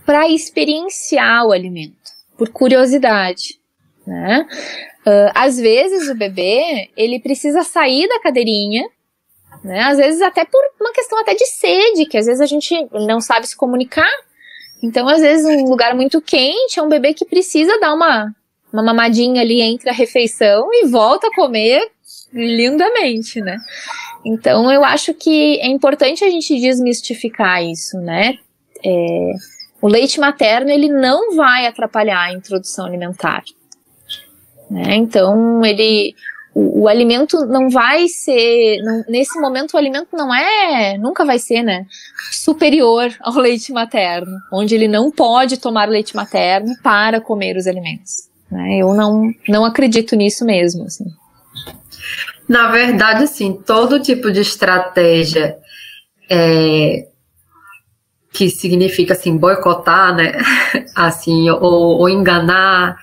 para experienciar o alimento por curiosidade, né? Uh, às vezes o bebê ele precisa sair da cadeirinha, né? Às vezes até por uma questão até de sede, que às vezes a gente não sabe se comunicar. Então, às vezes, um lugar muito quente é um bebê que precisa dar uma, uma mamadinha ali entre a refeição e volta a comer lindamente, né? Então, eu acho que é importante a gente desmistificar isso, né? É, o leite materno ele não vai atrapalhar a introdução alimentar. Né? Então ele o, o, alimento não vai ser não, nesse momento o alimento não é nunca vai ser né superior ao leite materno onde ele não pode tomar leite materno para comer os alimentos né? eu não não acredito nisso mesmo assim. Na verdade, assim, todo tipo de estratégia é, que significa assim boicotar, né? Assim, ou, ou enganar,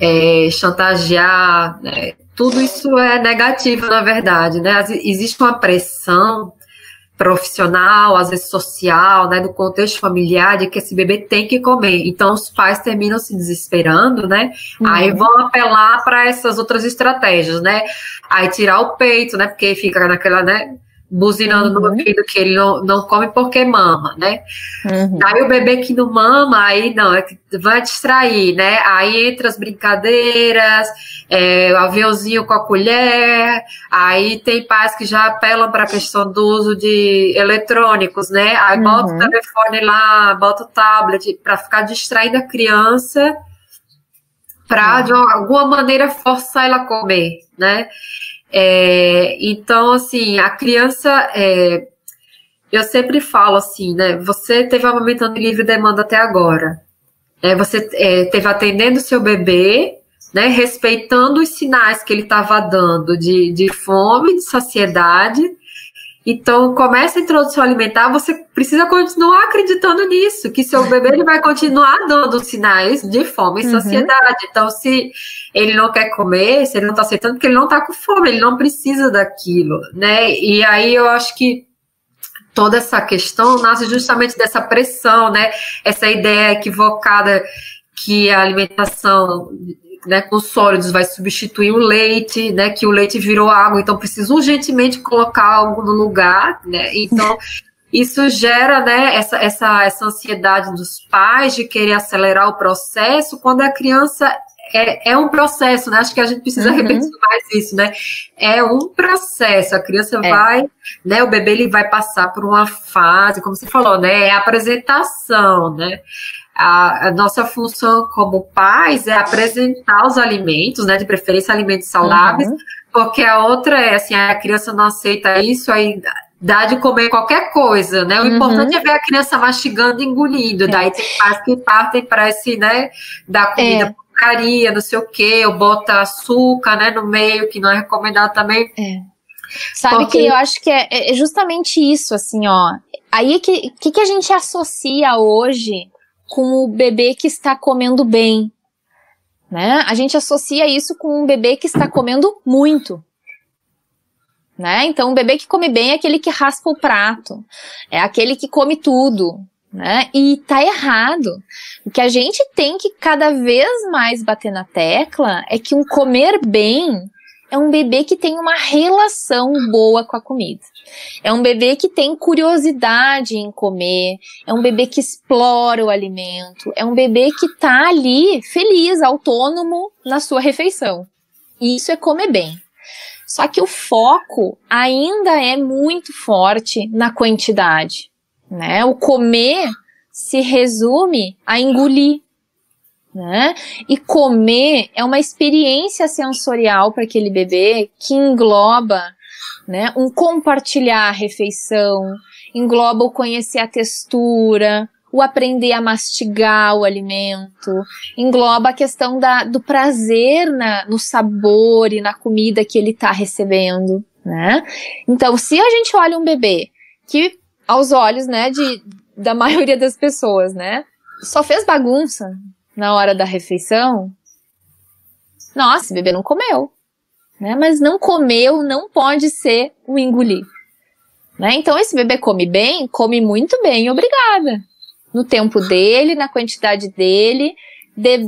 é, chantagear, né? tudo isso é negativo, na verdade, né? Existe uma pressão profissional, às vezes social, né, do contexto familiar, de que esse bebê tem que comer. Então os pais terminam se desesperando, né? Uhum. Aí vão apelar para essas outras estratégias, né? Aí tirar o peito, né? Porque fica naquela, né? Buzinando uhum. no ouvido que ele não, não come porque mama, né? Uhum. Aí o bebê que não mama, aí não, é que vai distrair, né? Aí entra as brincadeiras, é, o aviãozinho com a colher, aí tem pais que já apelam para a questão do uso de eletrônicos, né? Aí uhum. bota o uhum. telefone lá, bota o tablet para ficar distraindo a criança para de alguma maneira forçar ela a comer, né? É, então, assim, a criança, é, eu sempre falo assim, né? Você teve amamentando livre demanda até agora. Né, você é, teve atendendo seu bebê, né? Respeitando os sinais que ele estava dando de, de fome, de saciedade então, começa a introdução alimentar, você precisa continuar acreditando nisso, que seu bebê ele vai continuar dando sinais de fome e uhum. saciedade. Então, se ele não quer comer, se ele não está aceitando, porque ele não está com fome, ele não precisa daquilo, né? E aí eu acho que toda essa questão nasce justamente dessa pressão, né? Essa ideia equivocada que a alimentação né, com sólidos vai substituir o leite, né, que o leite virou água, então precisa urgentemente colocar algo no lugar, né, então isso gera, né, essa, essa, essa ansiedade dos pais de querer acelerar o processo, quando a criança é, é um processo, né, acho que a gente precisa uhum. repetir mais isso, né, é um processo, a criança é. vai, né, o bebê ele vai passar por uma fase, como você falou, né, é a apresentação, né, a, a, nossa função como pais é apresentar os alimentos, né, de preferência alimentos saudáveis, uhum. porque a outra é assim, a criança não aceita isso, aí dá de comer qualquer coisa, né? O uhum. importante é ver a criança mastigando e engolindo. É. Daí tem pais que partem para esse, né, da comida é. Porcaria, não sei o quê, ou bota açúcar, né, no meio, que não é recomendado também. É. Sabe porque... que eu acho que é, é justamente isso, assim, ó. Aí que, que, que a gente associa hoje com o bebê que está comendo bem. Né? A gente associa isso com um bebê que está comendo muito. Né? Então, um bebê que come bem é aquele que raspa o prato, é aquele que come tudo, né? E tá errado. O que a gente tem que cada vez mais bater na tecla é que um comer bem é um bebê que tem uma relação boa com a comida. É um bebê que tem curiosidade em comer, é um bebê que explora o alimento, é um bebê que tá ali feliz, autônomo na sua refeição. Isso é comer bem. Só que o foco ainda é muito forte na quantidade, né? O comer se resume a engolir, né? E comer é uma experiência sensorial para aquele bebê que engloba, né, um compartilhar a refeição, engloba o conhecer a textura, o aprender a mastigar o alimento, engloba a questão da, do prazer na, no sabor e na comida que ele está recebendo, né? Então, se a gente olha um bebê que, aos olhos, né, de, da maioria das pessoas, né, só fez bagunça, na hora da refeição, nossa, o bebê não comeu. Né? Mas não comeu não pode ser o engolir. Né? Então, esse bebê come bem, come muito bem, obrigada. No tempo dele, na quantidade dele, de,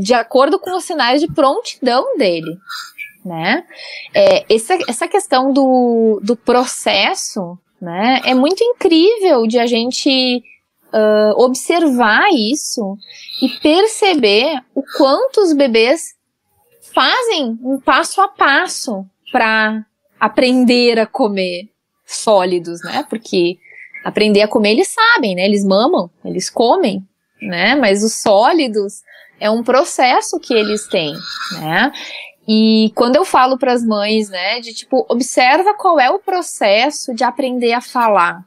de acordo com os sinais de prontidão dele. Né? É, essa, essa questão do, do processo né, é muito incrível de a gente uh, observar isso e perceber o quanto os bebês fazem um passo a passo para aprender a comer sólidos, né? Porque aprender a comer eles sabem, né? Eles mamam, eles comem, né? Mas os sólidos é um processo que eles têm, né? E quando eu falo para as mães, né, de tipo, observa qual é o processo de aprender a falar.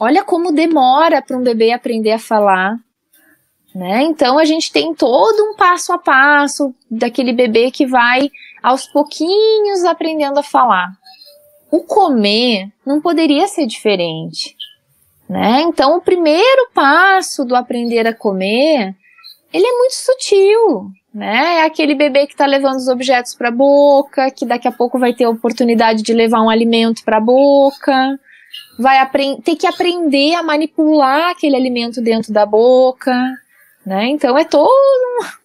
Olha como demora para um bebê aprender a falar. Né? Então a gente tem todo um passo a passo daquele bebê que vai aos pouquinhos aprendendo a falar. O comer não poderia ser diferente, né? Então, o primeiro passo do aprender a comer, ele é muito sutil, né? É aquele bebê que está levando os objetos para a boca, que daqui a pouco vai ter a oportunidade de levar um alimento para a boca, vai ter que aprender a manipular aquele alimento dentro da boca, né? Então é todo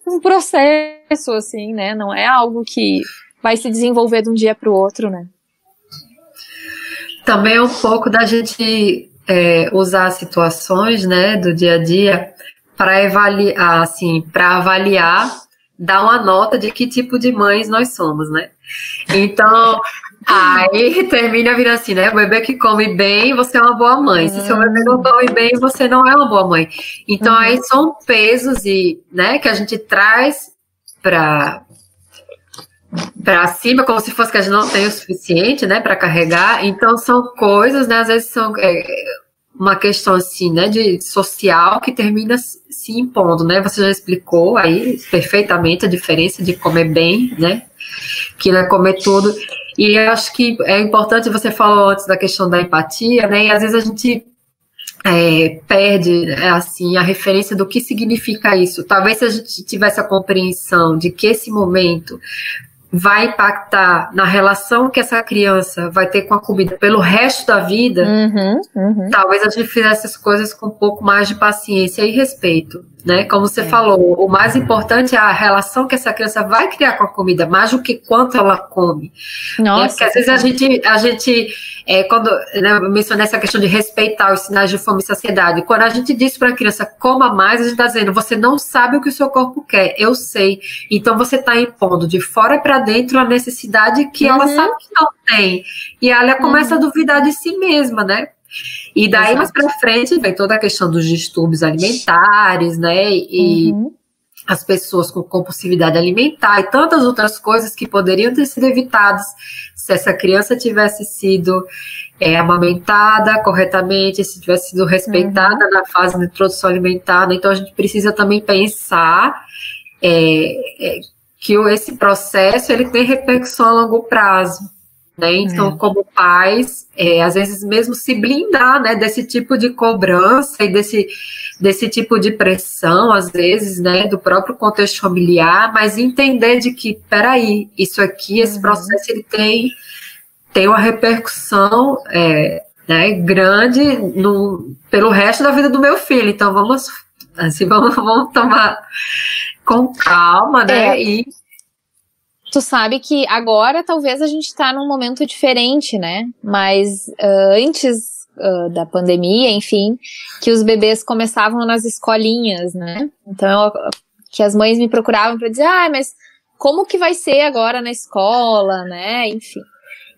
um, processo assim, né? Não é algo que vai se desenvolver de um dia para o outro, né? Também é um pouco da gente é, usar situações, né, do dia a dia para avaliar, assim, para avaliar, dar uma nota de que tipo de mães nós somos, né? Então, aí termina virando assim, né? O bebê que come bem, você é uma boa mãe. Se seu bebê não come bem, você não é uma boa mãe. Então, aí são pesos e, né, que a gente traz para para cima, como se fosse que a gente não tem o suficiente, né, para carregar. Então são coisas, né, às vezes são é, uma questão assim, né, de social que termina se impondo, né? Você já explicou aí perfeitamente a diferença de comer bem, né? Que não é comer tudo. E acho que é importante, você falou antes da questão da empatia, né? E às vezes a gente é, perde é, assim a referência do que significa isso. Talvez se a gente tivesse a compreensão de que esse momento vai impactar na relação que essa criança vai ter com a comida pelo resto da vida, uhum, uhum. talvez a gente fizesse as coisas com um pouco mais de paciência e respeito né? Como você é. falou, o mais importante é a relação que essa criança vai criar com a comida, mais do que quanto ela come. Nossa. Né? Porque às vezes a gente, a gente é, quando né, eu mencionei essa questão de respeitar os sinais de fome e saciedade, quando a gente diz para a criança coma mais, a gente está dizendo, você não sabe o que o seu corpo quer, eu sei. Então você está impondo de fora para dentro a necessidade que uhum. ela sabe que não tem. E ela começa uhum. a duvidar de si mesma, né? E daí Exato. mais para frente vem toda a questão dos distúrbios alimentares, né? E uhum. as pessoas com compulsividade alimentar e tantas outras coisas que poderiam ter sido evitadas se essa criança tivesse sido é, amamentada corretamente, se tivesse sido respeitada uhum. na fase de introdução alimentar. Né? Então a gente precisa também pensar é, é, que esse processo ele tem repercussão a longo prazo. Né? Então, é. como pais, é, às vezes mesmo se blindar né, desse tipo de cobrança e desse, desse tipo de pressão, às vezes, né, do próprio contexto familiar, mas entender de que, peraí, isso aqui, esse uhum. processo, ele tem, tem uma repercussão é, né, grande no, pelo resto da vida do meu filho. Então, vamos, assim, vamos, vamos tomar com calma, né, é. e tu sabe que agora talvez a gente está num momento diferente, né? Mas uh, antes uh, da pandemia, enfim, que os bebês começavam nas escolinhas, né? Então, que as mães me procuravam para dizer, ah, mas como que vai ser agora na escola, né? Enfim.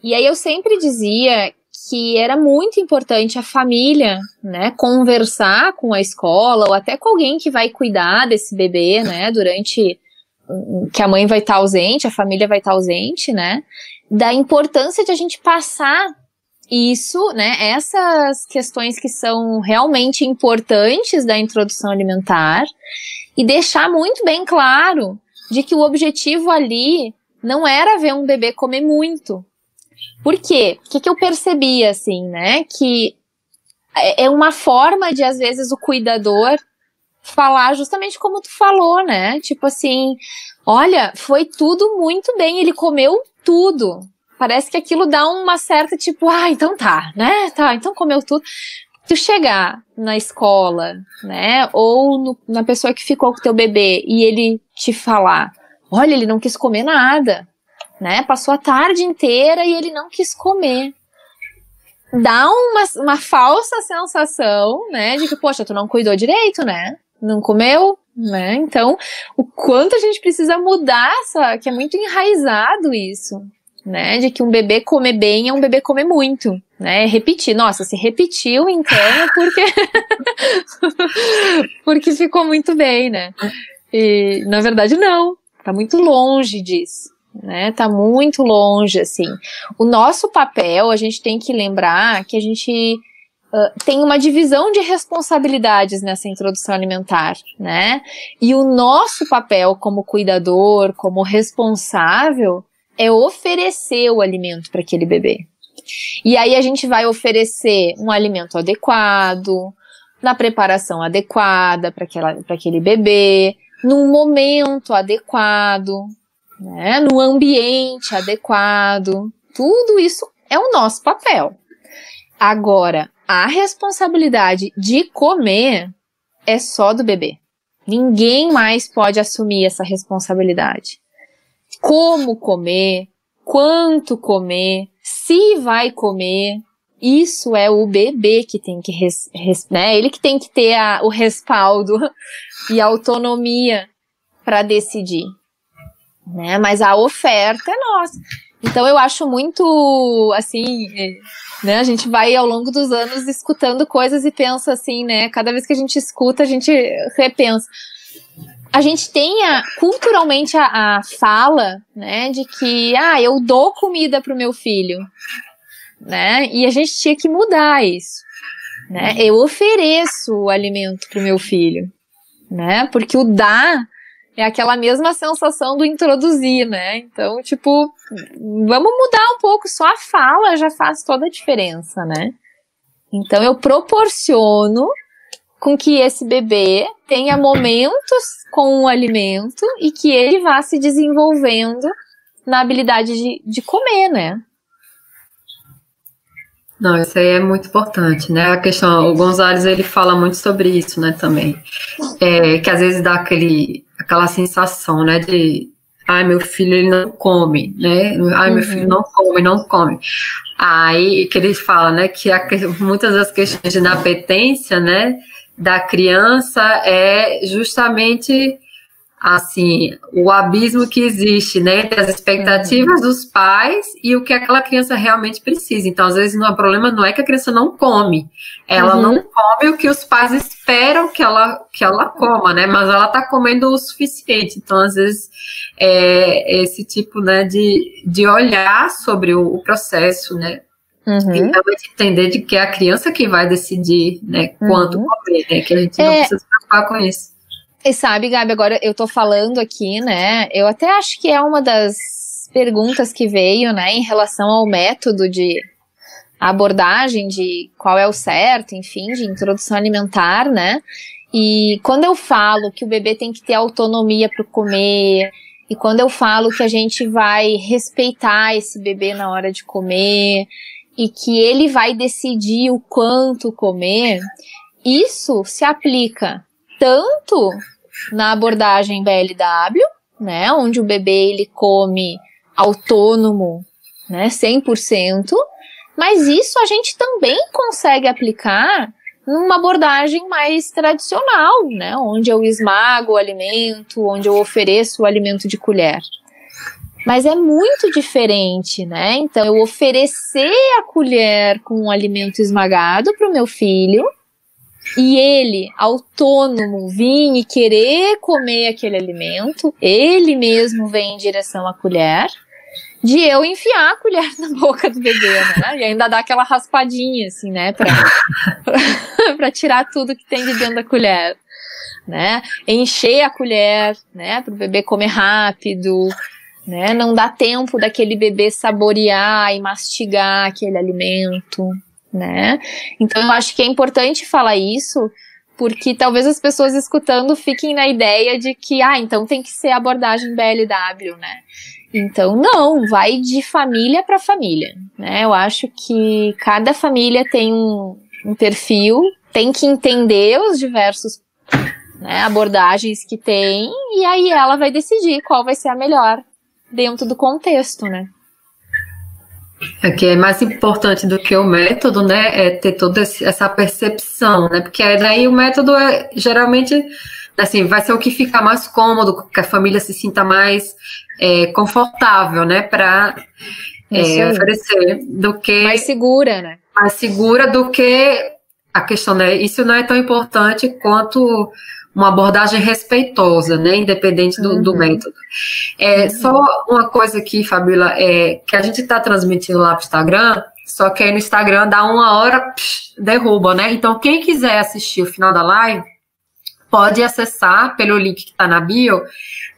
E aí eu sempre dizia que era muito importante a família, né, conversar com a escola ou até com alguém que vai cuidar desse bebê, né, durante que a mãe vai estar tá ausente, a família vai estar tá ausente, né? Da importância de a gente passar isso, né? Essas questões que são realmente importantes da introdução alimentar e deixar muito bem claro de que o objetivo ali não era ver um bebê comer muito. Por quê? O que, que eu percebi, assim, né? Que é, é uma forma de, às vezes, o cuidador falar justamente como tu falou, né? Tipo assim, olha, foi tudo muito bem, ele comeu tudo. Parece que aquilo dá uma certa tipo, ah, então tá, né? Tá, então comeu tudo. Tu chegar na escola, né? Ou no, na pessoa que ficou com teu bebê e ele te falar, olha, ele não quis comer nada, né? Passou a tarde inteira e ele não quis comer dá uma, uma falsa sensação, né, de que, poxa, tu não cuidou direito, né? Não comeu, né? Então, o quanto a gente precisa mudar essa, que é muito enraizado isso, né? De que um bebê comer bem é um bebê comer muito, né? Repetir. Nossa, se repetiu então é porque porque ficou muito bem, né? E na verdade não, tá muito longe disso. Né, tá muito longe, assim. O nosso papel, a gente tem que lembrar que a gente ah, tem uma divisão de responsabilidades nessa introdução alimentar, né? E o nosso papel como cuidador, como responsável, é oferecer o alimento para aquele bebê. E aí a gente vai oferecer um alimento adequado, na preparação adequada para aquele bebê, num momento adequado, né, no ambiente adequado. Tudo isso é o nosso papel. Agora, a responsabilidade de comer é só do bebê. Ninguém mais pode assumir essa responsabilidade. Como comer, quanto comer, se vai comer, isso é o bebê que tem que, res, res, né? Ele que tem que ter a, o respaldo e a autonomia para decidir, né? Mas a oferta é nossa. Então eu acho muito assim, é, né? A gente vai ao longo dos anos escutando coisas e pensa assim, né? Cada vez que a gente escuta, a gente repensa. A gente tem a, culturalmente a, a fala, né, de que ah, eu dou comida pro meu filho, né? E a gente tinha que mudar isso, né? Eu ofereço o alimento pro meu filho, né? Porque o dar é aquela mesma sensação do introduzir, né? Então, tipo, vamos mudar um pouco, só a fala já faz toda a diferença, né? Então, eu proporciono com que esse bebê tenha momentos com o alimento e que ele vá se desenvolvendo na habilidade de, de comer, né? Não, isso aí é muito importante, né? A questão, o Gonzalez ele fala muito sobre isso, né, também. É, que às vezes dá aquele, aquela sensação, né, de ai, meu filho ele não come, né? Ai, meu uhum. filho não come, não come. Aí que ele fala, né, que a, muitas das questões de inapetência, né, da criança é justamente assim, o abismo que existe, né, entre as expectativas uhum. dos pais e o que aquela criança realmente precisa. Então, às vezes, o problema não é que a criança não come, ela uhum. não come o que os pais esperam que ela, que ela coma, né, mas ela tá comendo o suficiente. Então, às vezes, é esse tipo, né, de, de olhar sobre o, o processo, né, Uhum. E realmente entender de que é a criança que vai decidir, né, quanto uhum. comer, né, que a gente é, não precisa se preocupar com isso. E sabe, Gabi, agora eu tô falando aqui, né? Eu até acho que é uma das perguntas que veio, né, em relação ao método de abordagem de qual é o certo, enfim, de introdução alimentar, né? E quando eu falo que o bebê tem que ter autonomia para comer, e quando eu falo que a gente vai respeitar esse bebê na hora de comer, e que ele vai decidir o quanto comer, isso se aplica tanto na abordagem BLW, né, onde o bebê ele come autônomo, né, 100%, mas isso a gente também consegue aplicar numa abordagem mais tradicional, né, onde eu esmago o alimento, onde eu ofereço o alimento de colher. Mas é muito diferente, né? Então, eu oferecer a colher com um alimento esmagado para o meu filho e ele, autônomo, vir e querer comer aquele alimento, ele mesmo vem em direção à colher, de eu enfiar a colher na boca do bebê, né? E ainda dar aquela raspadinha, assim, né? Pra, pra tirar tudo que tem de dentro da colher, né? Encher a colher, né? Para o bebê comer rápido, né? Não dá tempo daquele bebê saborear e mastigar aquele alimento, né? Então eu acho que é importante falar isso, porque talvez as pessoas escutando fiquem na ideia de que, ah, então tem que ser abordagem BLW, né? Então, não, vai de família para família, né? Eu acho que cada família tem um, um perfil, tem que entender os diversos né, abordagens que tem, e aí ela vai decidir qual vai ser a melhor dentro do contexto, né? É que é mais importante do que o método, né? É ter toda essa percepção, né? Porque daí o método é geralmente assim, vai ser o que fica mais cômodo, que a família se sinta mais é, confortável, né? Para é, oferecer do que. Mais segura, né? Mais segura do que a questão, né? Isso não é tão importante quanto uma abordagem respeitosa, né, independente do, uhum. do método. É, uhum. Só uma coisa aqui, Fabíola, é que a gente está transmitindo lá para o Instagram, só que aí no Instagram dá uma hora, psh, derruba, né? Então, quem quiser assistir o final da live, pode acessar pelo link que está na bio.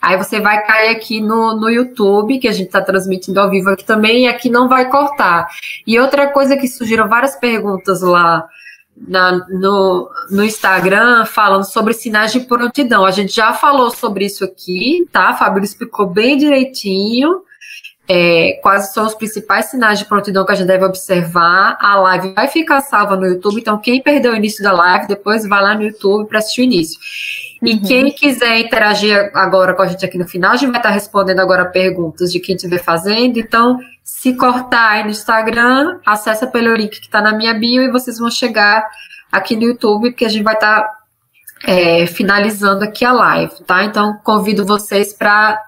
Aí você vai cair aqui no, no YouTube, que a gente está transmitindo ao vivo aqui também, e aqui não vai cortar. E outra coisa que surgiram várias perguntas lá na, no, no Instagram falando sobre sinais de prontidão. A gente já falou sobre isso aqui, tá? Fabíola explicou bem direitinho é, quais são os principais sinais de prontidão que a gente deve observar. A live vai ficar salva no YouTube, então quem perdeu o início da live, depois vai lá no YouTube para assistir o início. E uhum. quem quiser interagir agora com a gente aqui no final, a gente vai estar respondendo agora perguntas de quem estiver fazendo. Então, se cortar aí no Instagram, acessa pelo link que está na minha bio e vocês vão chegar aqui no YouTube, porque a gente vai estar é, finalizando aqui a live, tá? Então, convido vocês para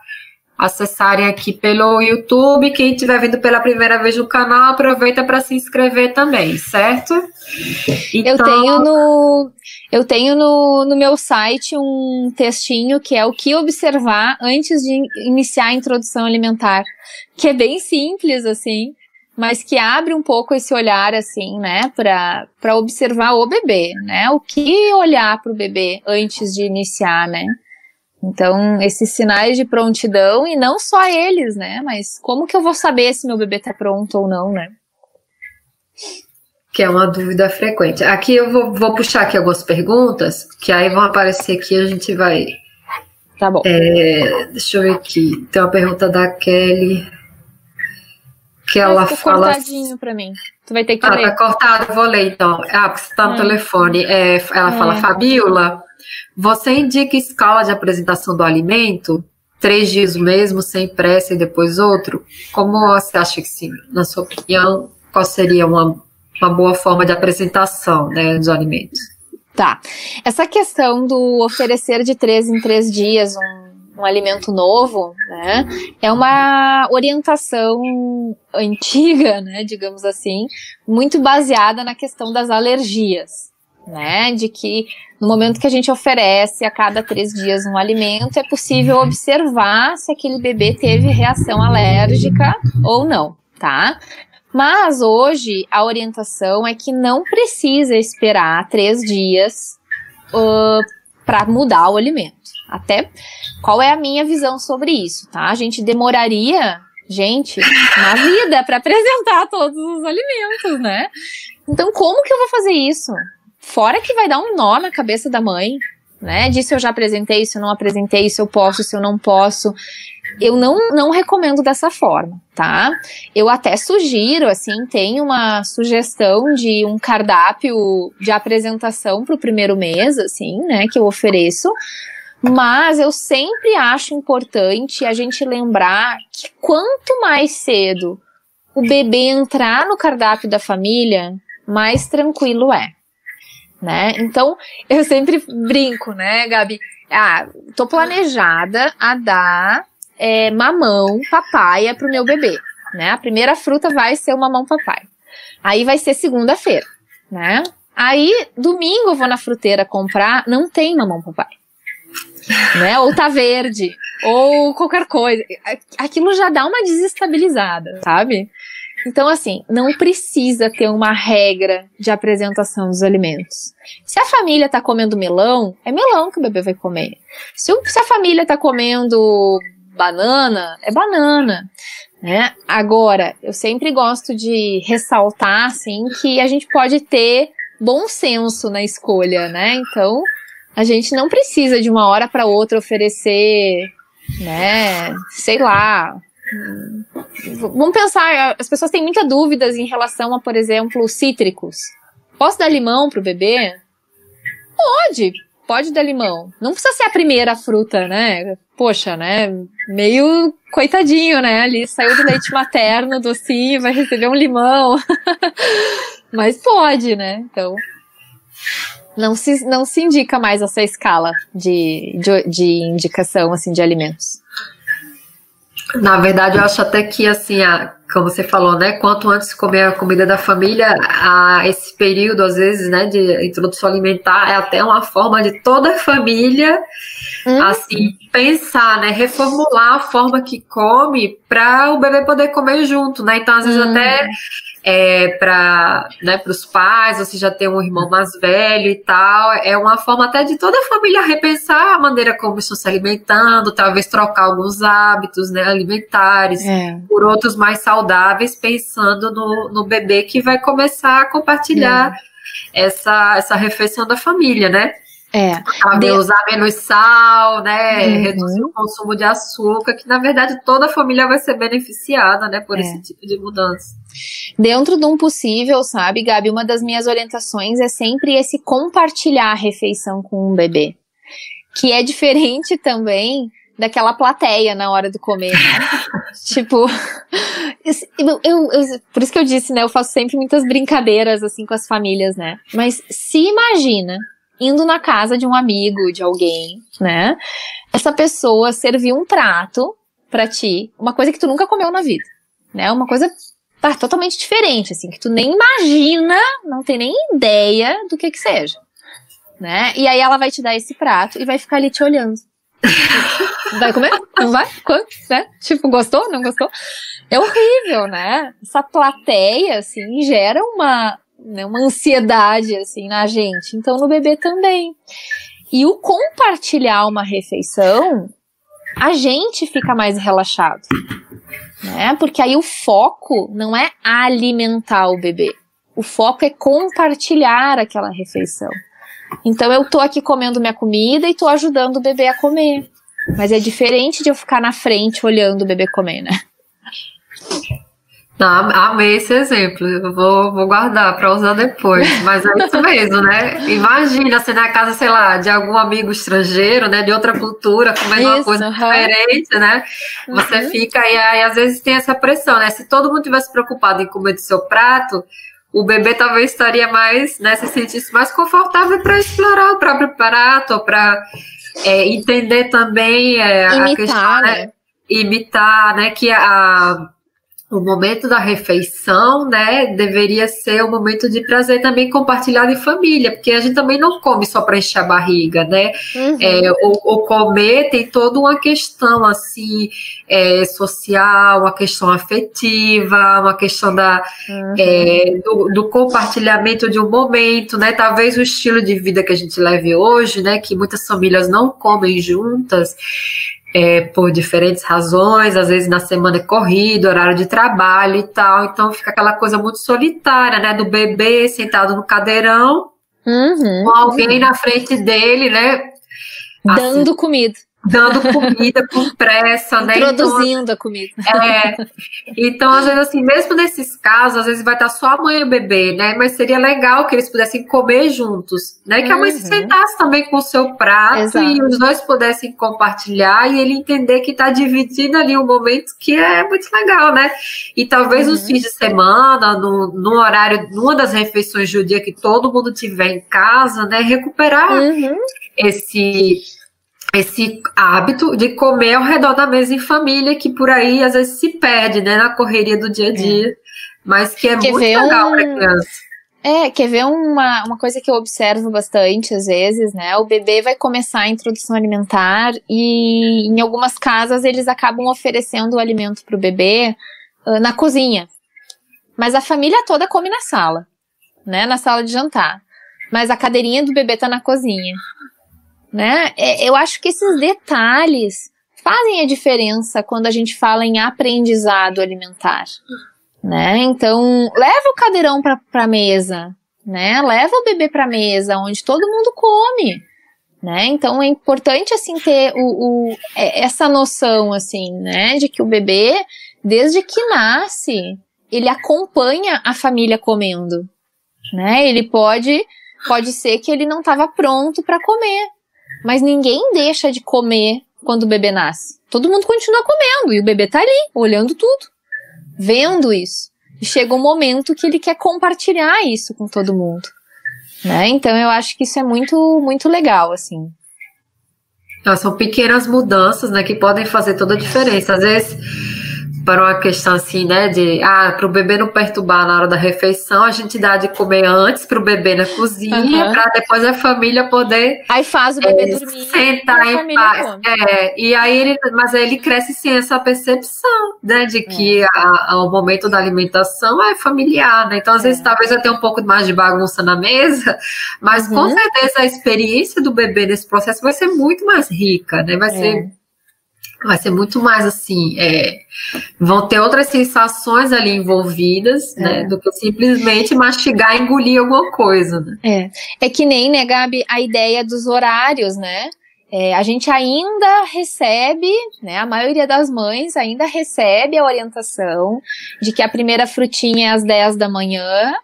acessarem aqui pelo YouTube. Quem estiver vindo pela primeira vez no canal, aproveita para se inscrever também, certo? Então... Eu tenho no eu tenho no, no meu site um textinho que é o que observar antes de iniciar a introdução alimentar, que é bem simples assim, mas que abre um pouco esse olhar assim, né, para observar o bebê, né? O que olhar para o bebê antes de iniciar, né? Então, esses sinais de prontidão, e não só eles, né? Mas como que eu vou saber se meu bebê tá pronto ou não, né? Que é uma dúvida frequente. Aqui eu vou, vou puxar aqui algumas perguntas, que aí vão aparecer aqui e a gente vai. Tá bom. É, deixa eu ver aqui. Tem uma pergunta da Kelly. Que ela fala. cortadinho pra mim. Tu vai ter que ah, ler. tá cortado, eu vou ler então. Ah, porque você tá no hum. telefone. É, ela é. fala, Fabiola, você indica escala de apresentação do alimento? Três dias mesmo, sem pressa e depois outro? Como você acha que sim? Na sua opinião, qual seria uma, uma boa forma de apresentação né, dos alimentos? Tá. Essa questão do oferecer de três em três dias um, um alimento novo, né, é uma orientação antiga, né, digamos assim, muito baseada na questão das alergias né? De que no momento que a gente oferece a cada três dias um alimento, é possível uhum. observar se aquele bebê teve reação alérgica ou não, tá? Mas hoje a orientação é que não precisa esperar três dias uh, para mudar o alimento. Até qual é a minha visão sobre isso, tá? A gente demoraria, gente, uma vida para apresentar todos os alimentos, né? Então, como que eu vou fazer isso? Fora que vai dar um nó na cabeça da mãe, né? De se eu já apresentei, se eu não apresentei, se eu posso, se eu não posso. Eu não, não recomendo dessa forma, tá? Eu até sugiro, assim, tem uma sugestão de um cardápio de apresentação para o primeiro mês, assim, né? Que eu ofereço. Mas eu sempre acho importante a gente lembrar que quanto mais cedo o bebê entrar no cardápio da família, mais tranquilo é né? Então, eu sempre brinco, né, Gabi? Ah, tô planejada a dar é, mamão papaya pro meu bebê, né? A primeira fruta vai ser o mamão papai. Aí vai ser segunda-feira, né? Aí, domingo eu vou na fruteira comprar, não tem mamão papai. Né? Ou tá verde, ou qualquer coisa. Aquilo já dá uma desestabilizada, sabe? Então, assim, não precisa ter uma regra de apresentação dos alimentos. Se a família está comendo melão, é melão que o bebê vai comer. Se, se a família está comendo banana, é banana. Né? Agora, eu sempre gosto de ressaltar, assim, que a gente pode ter bom senso na escolha, né? Então, a gente não precisa de uma hora para outra oferecer, né, sei lá, Vamos pensar, as pessoas têm muitas dúvidas em relação a, por exemplo, cítricos. Posso dar limão pro bebê? Pode, pode dar limão. Não precisa ser a primeira fruta, né? Poxa, né? Meio coitadinho, né? Ali saiu do leite materno, docinho, vai receber um limão. Mas pode, né? Então, não se, não se indica mais essa escala de, de, de indicação, assim, de alimentos. Na verdade, eu acho até que, assim, a, como você falou, né? Quanto antes comer a comida da família, a, esse período, às vezes, né, de introdução alimentar, é até uma forma de toda a família, hum. assim, pensar, né? Reformular a forma que come para o bebê poder comer junto, né? Então, às vezes, hum. até é, para né, os pais, você já tem um irmão mais velho e tal. É uma forma até de toda a família repensar a maneira como estão se alimentando, talvez trocar alguns hábitos né, alimentares é. por outros mais saudáveis, pensando no, no bebê que vai começar a compartilhar é. essa, essa refeição da família, né? É. De... Usar menos sal, né? Uhum. Reduzir o consumo de açúcar, que na verdade toda a família vai ser beneficiada, né, por é. esse tipo de mudança. Dentro de um possível, sabe, Gabi, uma das minhas orientações é sempre esse compartilhar a refeição com um bebê. Que é diferente também daquela plateia na hora do comer. Né? tipo, eu, eu, eu, por isso que eu disse, né? Eu faço sempre muitas brincadeiras assim com as famílias, né? Mas se imagina indo na casa de um amigo, de alguém, né? Essa pessoa serviu um prato para ti, uma coisa que tu nunca comeu na vida, né? Uma coisa tá, totalmente diferente, assim, que tu nem imagina, não tem nem ideia do que que seja, né? E aí ela vai te dar esse prato e vai ficar ali te olhando. Vai comer? Não vai? Quanto? Né? Tipo, gostou? Não gostou? É horrível, né? Essa plateia, assim, gera uma, né, uma ansiedade assim na gente. Então no bebê também. E o compartilhar uma refeição, a gente fica mais relaxado. Né? Porque aí o foco não é alimentar o bebê. O foco é compartilhar aquela refeição. Então eu tô aqui comendo minha comida e tô ajudando o bebê a comer. Mas é diferente de eu ficar na frente olhando o bebê comer, né? Não, amei esse exemplo. Eu vou, vou guardar para usar depois. Mas é isso mesmo, né? Imagina você na casa, sei lá, de algum amigo estrangeiro, né? De outra cultura, comendo isso, uma coisa uhum. diferente, né? Você uhum. fica e aí às vezes tem essa pressão, né? Se todo mundo tivesse preocupado em comer do seu prato, o bebê talvez estaria mais, né? Se sentisse mais confortável para explorar o próprio prato, para é, entender também é, Imitar, a questão, né? né? Imitar, né? Que a o momento da refeição, né, deveria ser um momento de prazer também compartilhado em família, porque a gente também não come só para encher a barriga, né? Uhum. É, o, o, comer tem toda uma questão assim é, social, uma questão afetiva, uma questão da uhum. é, do, do, compartilhamento de um momento, né? Talvez o estilo de vida que a gente leve hoje, né, que muitas famílias não comem juntas, é, por diferentes razões, às vezes na semana é corrido, horário de trabalho e tal, então fica aquela coisa muito solitária, né, do bebê sentado no cadeirão, uhum, com alguém uhum. na frente dele, né, assim, dando comida dando comida com pressa, né? Produzindo então, a comida. É. Então, às vezes, assim, mesmo nesses casos, às vezes vai estar só a mãe e o bebê, né? Mas seria legal que eles pudessem comer juntos, né? Que a mãe se uhum. sentasse também com o seu prato Exato. e os dois pudessem compartilhar e ele entender que está dividindo ali um momento que é muito legal, né? E talvez uhum. os fins de semana, no, no horário, numa das refeições do dia que todo mundo tiver em casa, né? Recuperar uhum. esse esse hábito de comer ao redor da mesa em família, que por aí às vezes se perde, né, na correria do dia a dia, é. mas que é quer muito legal um... para criança. É, quer ver uma, uma coisa que eu observo bastante às vezes, né? O bebê vai começar a introdução alimentar e em algumas casas eles acabam oferecendo o alimento para o bebê uh, na cozinha. Mas a família toda come na sala, né? Na sala de jantar. Mas a cadeirinha do bebê tá na cozinha né? É, eu acho que esses detalhes fazem a diferença quando a gente fala em aprendizado alimentar, né? Então, leva o cadeirão para a mesa, né? Leva o bebê para a mesa, onde todo mundo come, né? Então é importante assim ter o, o, é, essa noção assim, né, de que o bebê desde que nasce ele acompanha a família comendo, né? Ele pode pode ser que ele não estava pronto para comer, mas ninguém deixa de comer quando o bebê nasce. Todo mundo continua comendo e o bebê tá ali, olhando tudo, vendo isso. E chega um momento que ele quer compartilhar isso com todo mundo. Né? Então eu acho que isso é muito, muito legal, assim. São pequenas mudanças, né, que podem fazer toda a diferença. Às vezes para uma questão assim, né, de ah, para o bebê não perturbar na hora da refeição, a gente dá de comer antes para o bebê na cozinha, uhum. para depois a família poder aí faz o bebê é, dormir, sentar em paz. É, e aí ele, mas aí ele cresce sem essa percepção, né, de que é. a, a, o momento da alimentação é familiar, né? Então às vezes é. talvez eu tenha um pouco mais de bagunça na mesa, mas uhum. com certeza a experiência do bebê nesse processo vai ser muito mais rica, né? Vai é. ser vai ser muito mais assim, é, vão ter outras sensações ali envolvidas, né, é. né, do que simplesmente mastigar e engolir alguma coisa, né? É, é que nem, né, Gabi, a ideia dos horários, né, é, a gente ainda recebe, né, a maioria das mães ainda recebe a orientação de que a primeira frutinha é às 10 da manhã,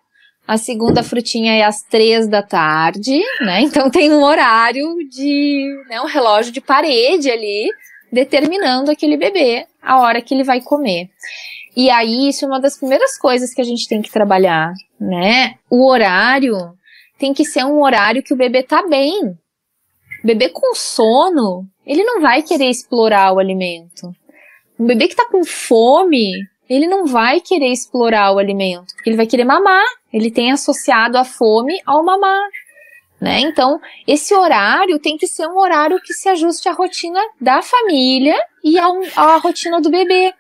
a segunda frutinha é às três da tarde, né? Então tem um horário de, né, um relógio de parede ali determinando aquele bebê a hora que ele vai comer. E aí, isso é uma das primeiras coisas que a gente tem que trabalhar, né? O horário tem que ser um horário que o bebê tá bem. O bebê com sono, ele não vai querer explorar o alimento. Um bebê que tá com fome, ele não vai querer explorar o alimento, ele vai querer mamar. Ele tem associado a fome ao mamar né? Então, esse horário tem que ser um horário que se ajuste à rotina da família e à, à rotina do bebê.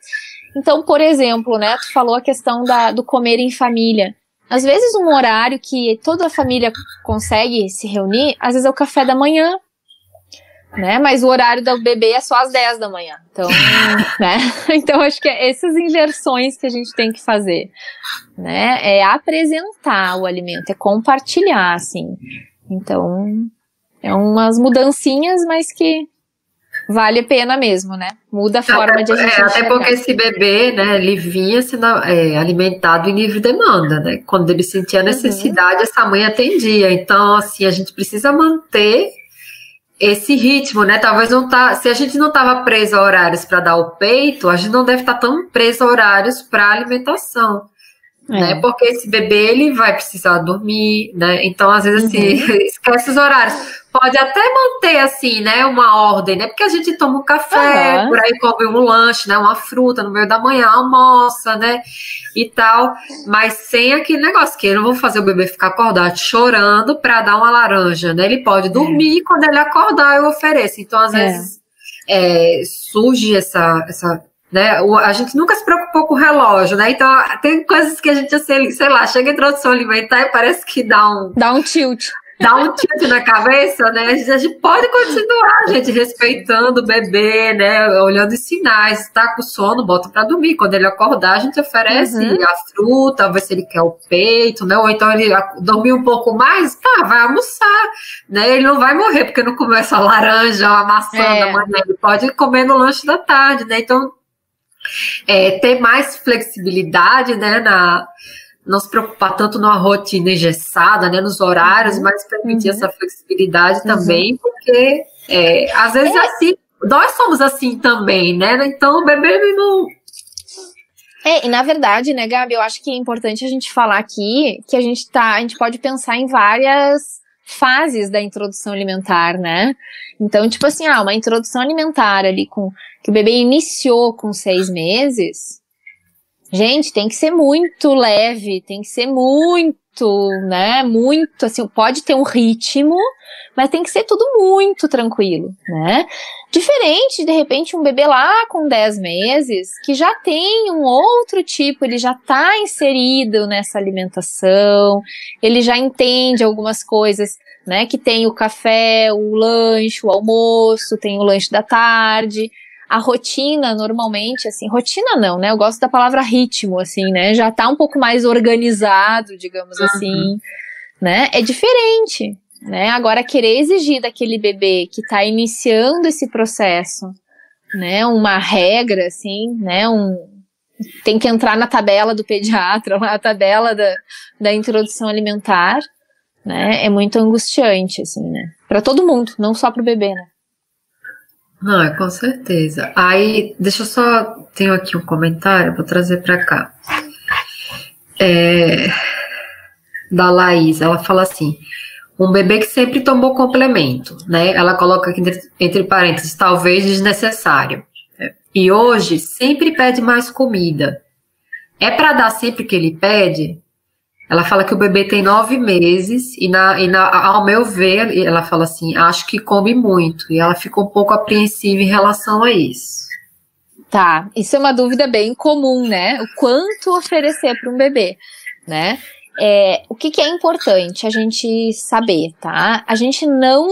Então, por exemplo, né, tu falou a questão da, do comer em família. Às vezes um horário que toda a família consegue se reunir, às vezes é o café da manhã, né? Mas o horário do bebê é só às 10 da manhã. Então, né? Então acho que é essas inversões que a gente tem que fazer, né? É apresentar o alimento, é compartilhar, assim. Então, é umas mudancinhas, mas que vale a pena mesmo, né? Muda a forma até, de a gente é, Até porque esse bebê, né, ele vinha sendo é, alimentado em livre demanda, né? Quando ele sentia uhum. necessidade, uhum. essa mãe atendia. Então, assim, a gente precisa manter esse ritmo, né? Talvez não tá, se a gente não estava preso a horários para dar o peito, a gente não deve estar tá tão preso a horários para alimentação. É. Né? Porque esse bebê ele vai precisar dormir, né? Então, às vezes, assim, uhum. esquece os horários. Pode até manter, assim, né, uma ordem, né? Porque a gente toma um café, uhum. por aí come um lanche, né? Uma fruta no meio da manhã, almoça, né? E tal. Mas sem aquele negócio que eu não vou fazer o bebê ficar acordado chorando para dar uma laranja, né? Ele pode dormir, é. quando ele acordar, eu ofereço. Então, às é. vezes, é, surge essa, essa né? A gente nunca se preocupou com o relógio, né? Então, tem coisas que a gente, sei lá, chega em introdução alimentar e parece que dá um. Dá um tilt. Dá um tilt na cabeça, né? A gente pode continuar, gente, respeitando o bebê, né? Olhando os sinais. Tá com sono, bota para dormir. Quando ele acordar, a gente oferece uhum. a fruta, ver se ele quer o peito, né? Ou então ele dormir um pouco mais, tá, vai almoçar, né? Ele não vai morrer porque não começa a laranja a maçã é. da manhã. Ele pode comer no lanche da tarde, né? Então, é, ter mais flexibilidade, né, na, não se preocupar tanto numa rotina engessada, né, nos horários, uhum. mas permitir uhum. essa flexibilidade uhum. também, porque é, às vezes é. assim, nós somos assim também, né, então o bebê não... É, e na verdade, né, Gabi, eu acho que é importante a gente falar aqui que a gente tá, a gente pode pensar em várias fases da introdução alimentar, né? Então, tipo assim, ah, uma introdução alimentar ali com que o bebê iniciou com seis meses, gente, tem que ser muito leve, tem que ser muito, né? Muito, assim, pode ter um ritmo, mas tem que ser tudo muito tranquilo, né? Diferente, de repente, um bebê lá com 10 meses, que já tem um outro tipo, ele já está inserido nessa alimentação, ele já entende algumas coisas, né? Que tem o café, o lanche, o almoço, tem o lanche da tarde a rotina normalmente, assim, rotina não, né? Eu gosto da palavra ritmo, assim, né? Já tá um pouco mais organizado, digamos uhum. assim, né? É diferente, né? Agora, querer exigir daquele bebê que tá iniciando esse processo, né? Uma regra, assim, né? Um, tem que entrar na tabela do pediatra, na tabela da, da introdução alimentar, né? É muito angustiante, assim, né? Para todo mundo, não só para o bebê, né? É com certeza. Aí, deixa eu só. Tenho aqui um comentário, vou trazer para cá. É, da Laís, ela fala assim: um bebê que sempre tomou complemento, né? Ela coloca aqui entre, entre parênteses, talvez desnecessário. e hoje sempre pede mais comida. É para dar sempre que ele pede? Ela fala que o bebê tem nove meses e, na, e na, ao meu ver, ela fala assim, acho que come muito. E ela fica um pouco apreensiva em relação a isso. Tá, isso é uma dúvida bem comum, né? O quanto oferecer para um bebê, né? É, o que, que é importante a gente saber, tá? A gente não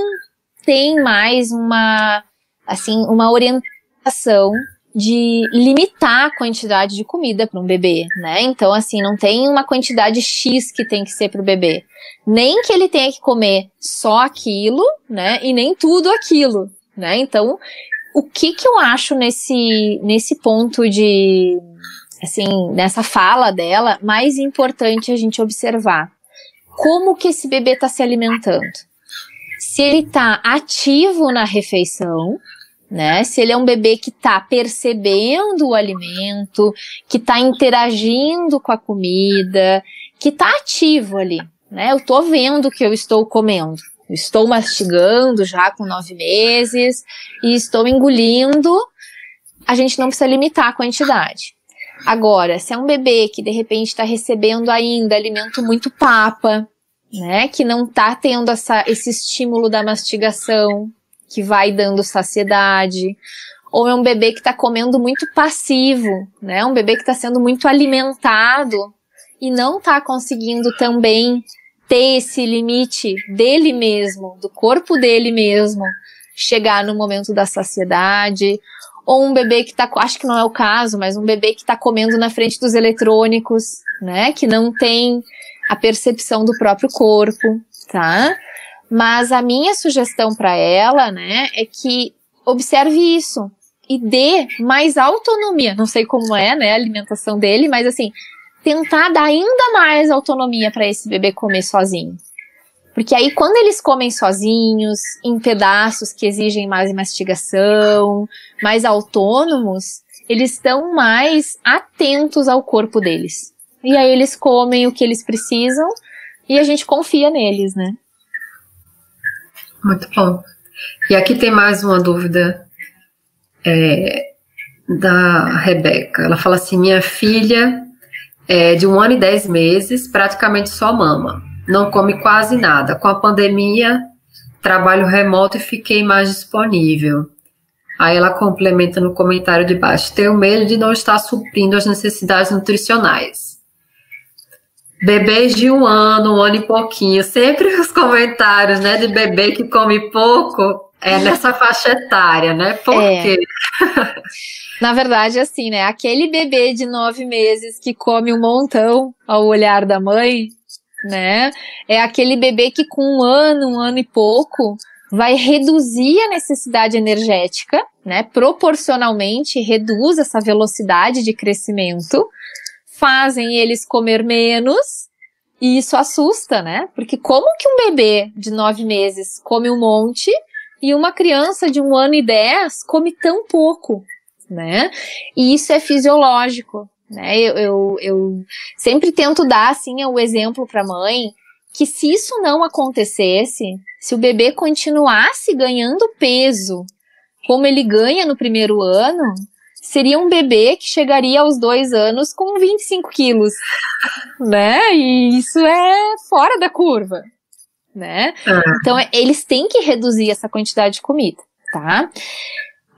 tem mais uma, assim, uma orientação de limitar a quantidade de comida para um bebê, né? Então, assim, não tem uma quantidade X que tem que ser para o bebê. Nem que ele tenha que comer só aquilo, né? E nem tudo aquilo, né? Então, o que que eu acho nesse, nesse ponto de, assim, nessa fala dela, mais importante a gente observar? Como que esse bebê está se alimentando? Se ele está ativo na refeição, né? Se ele é um bebê que está percebendo o alimento, que está interagindo com a comida, que está ativo ali, né? Eu estou vendo que eu estou comendo. estou mastigando já com nove meses e estou engolindo. A gente não precisa limitar a quantidade. Agora, se é um bebê que de repente está recebendo ainda alimento muito papa, né? Que não está tendo essa, esse estímulo da mastigação, que vai dando saciedade, ou é um bebê que está comendo muito passivo, né? Um bebê que está sendo muito alimentado e não está conseguindo também ter esse limite dele mesmo, do corpo dele mesmo, chegar no momento da saciedade, ou um bebê que está, acho que não é o caso, mas um bebê que está comendo na frente dos eletrônicos, né? Que não tem a percepção do próprio corpo, tá? Mas a minha sugestão para ela, né, é que observe isso e dê mais autonomia. Não sei como é, né, a alimentação dele, mas assim, tentar dar ainda mais autonomia para esse bebê comer sozinho. Porque aí, quando eles comem sozinhos, em pedaços que exigem mais mastigação, mais autônomos, eles estão mais atentos ao corpo deles. E aí eles comem o que eles precisam e a gente confia neles, né? Muito bom. E aqui tem mais uma dúvida é, da Rebeca. Ela fala assim: minha filha é de um ano e dez meses, praticamente só mama. Não come quase nada. Com a pandemia, trabalho remoto e fiquei mais disponível. Aí ela complementa no comentário de baixo: tenho medo de não estar suprindo as necessidades nutricionais. Bebês de um ano, um ano e pouquinho, sempre os comentários, né, de bebê que come pouco é nessa faixa etária, né? Por é. quê? Na verdade, assim, né? Aquele bebê de nove meses que come um montão ao olhar da mãe, né? É aquele bebê que com um ano, um ano e pouco, vai reduzir a necessidade energética, né? Proporcionalmente reduz essa velocidade de crescimento fazem eles comer menos e isso assusta, né? Porque como que um bebê de nove meses come um monte e uma criança de um ano e dez come tão pouco, né? E isso é fisiológico, né? Eu, eu, eu sempre tento dar, assim, o exemplo para a mãe que se isso não acontecesse, se o bebê continuasse ganhando peso como ele ganha no primeiro ano, seria um bebê que chegaria aos dois anos com 25 quilos, né? E isso é fora da curva, né? É. Então, eles têm que reduzir essa quantidade de comida, tá?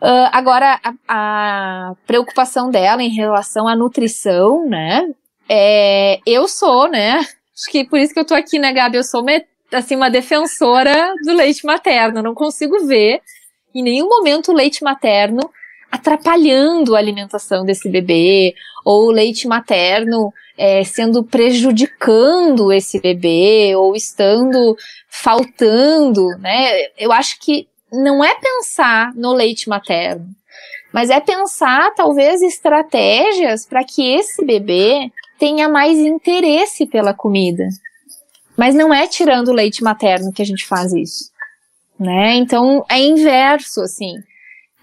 Uh, agora, a, a, preocupação dela em relação à nutrição, né? É, eu sou, né? Acho que por isso que eu tô aqui, né, Gabi? Eu sou, assim, uma defensora do leite materno. Eu não consigo ver em nenhum momento o leite materno atrapalhando a alimentação desse bebê, ou o leite materno é, sendo prejudicando esse bebê, ou estando faltando, né? Eu acho que não é pensar no leite materno, mas é pensar talvez estratégias para que esse bebê tenha mais interesse pela comida. Mas não é tirando o leite materno que a gente faz isso, né? Então é inverso, assim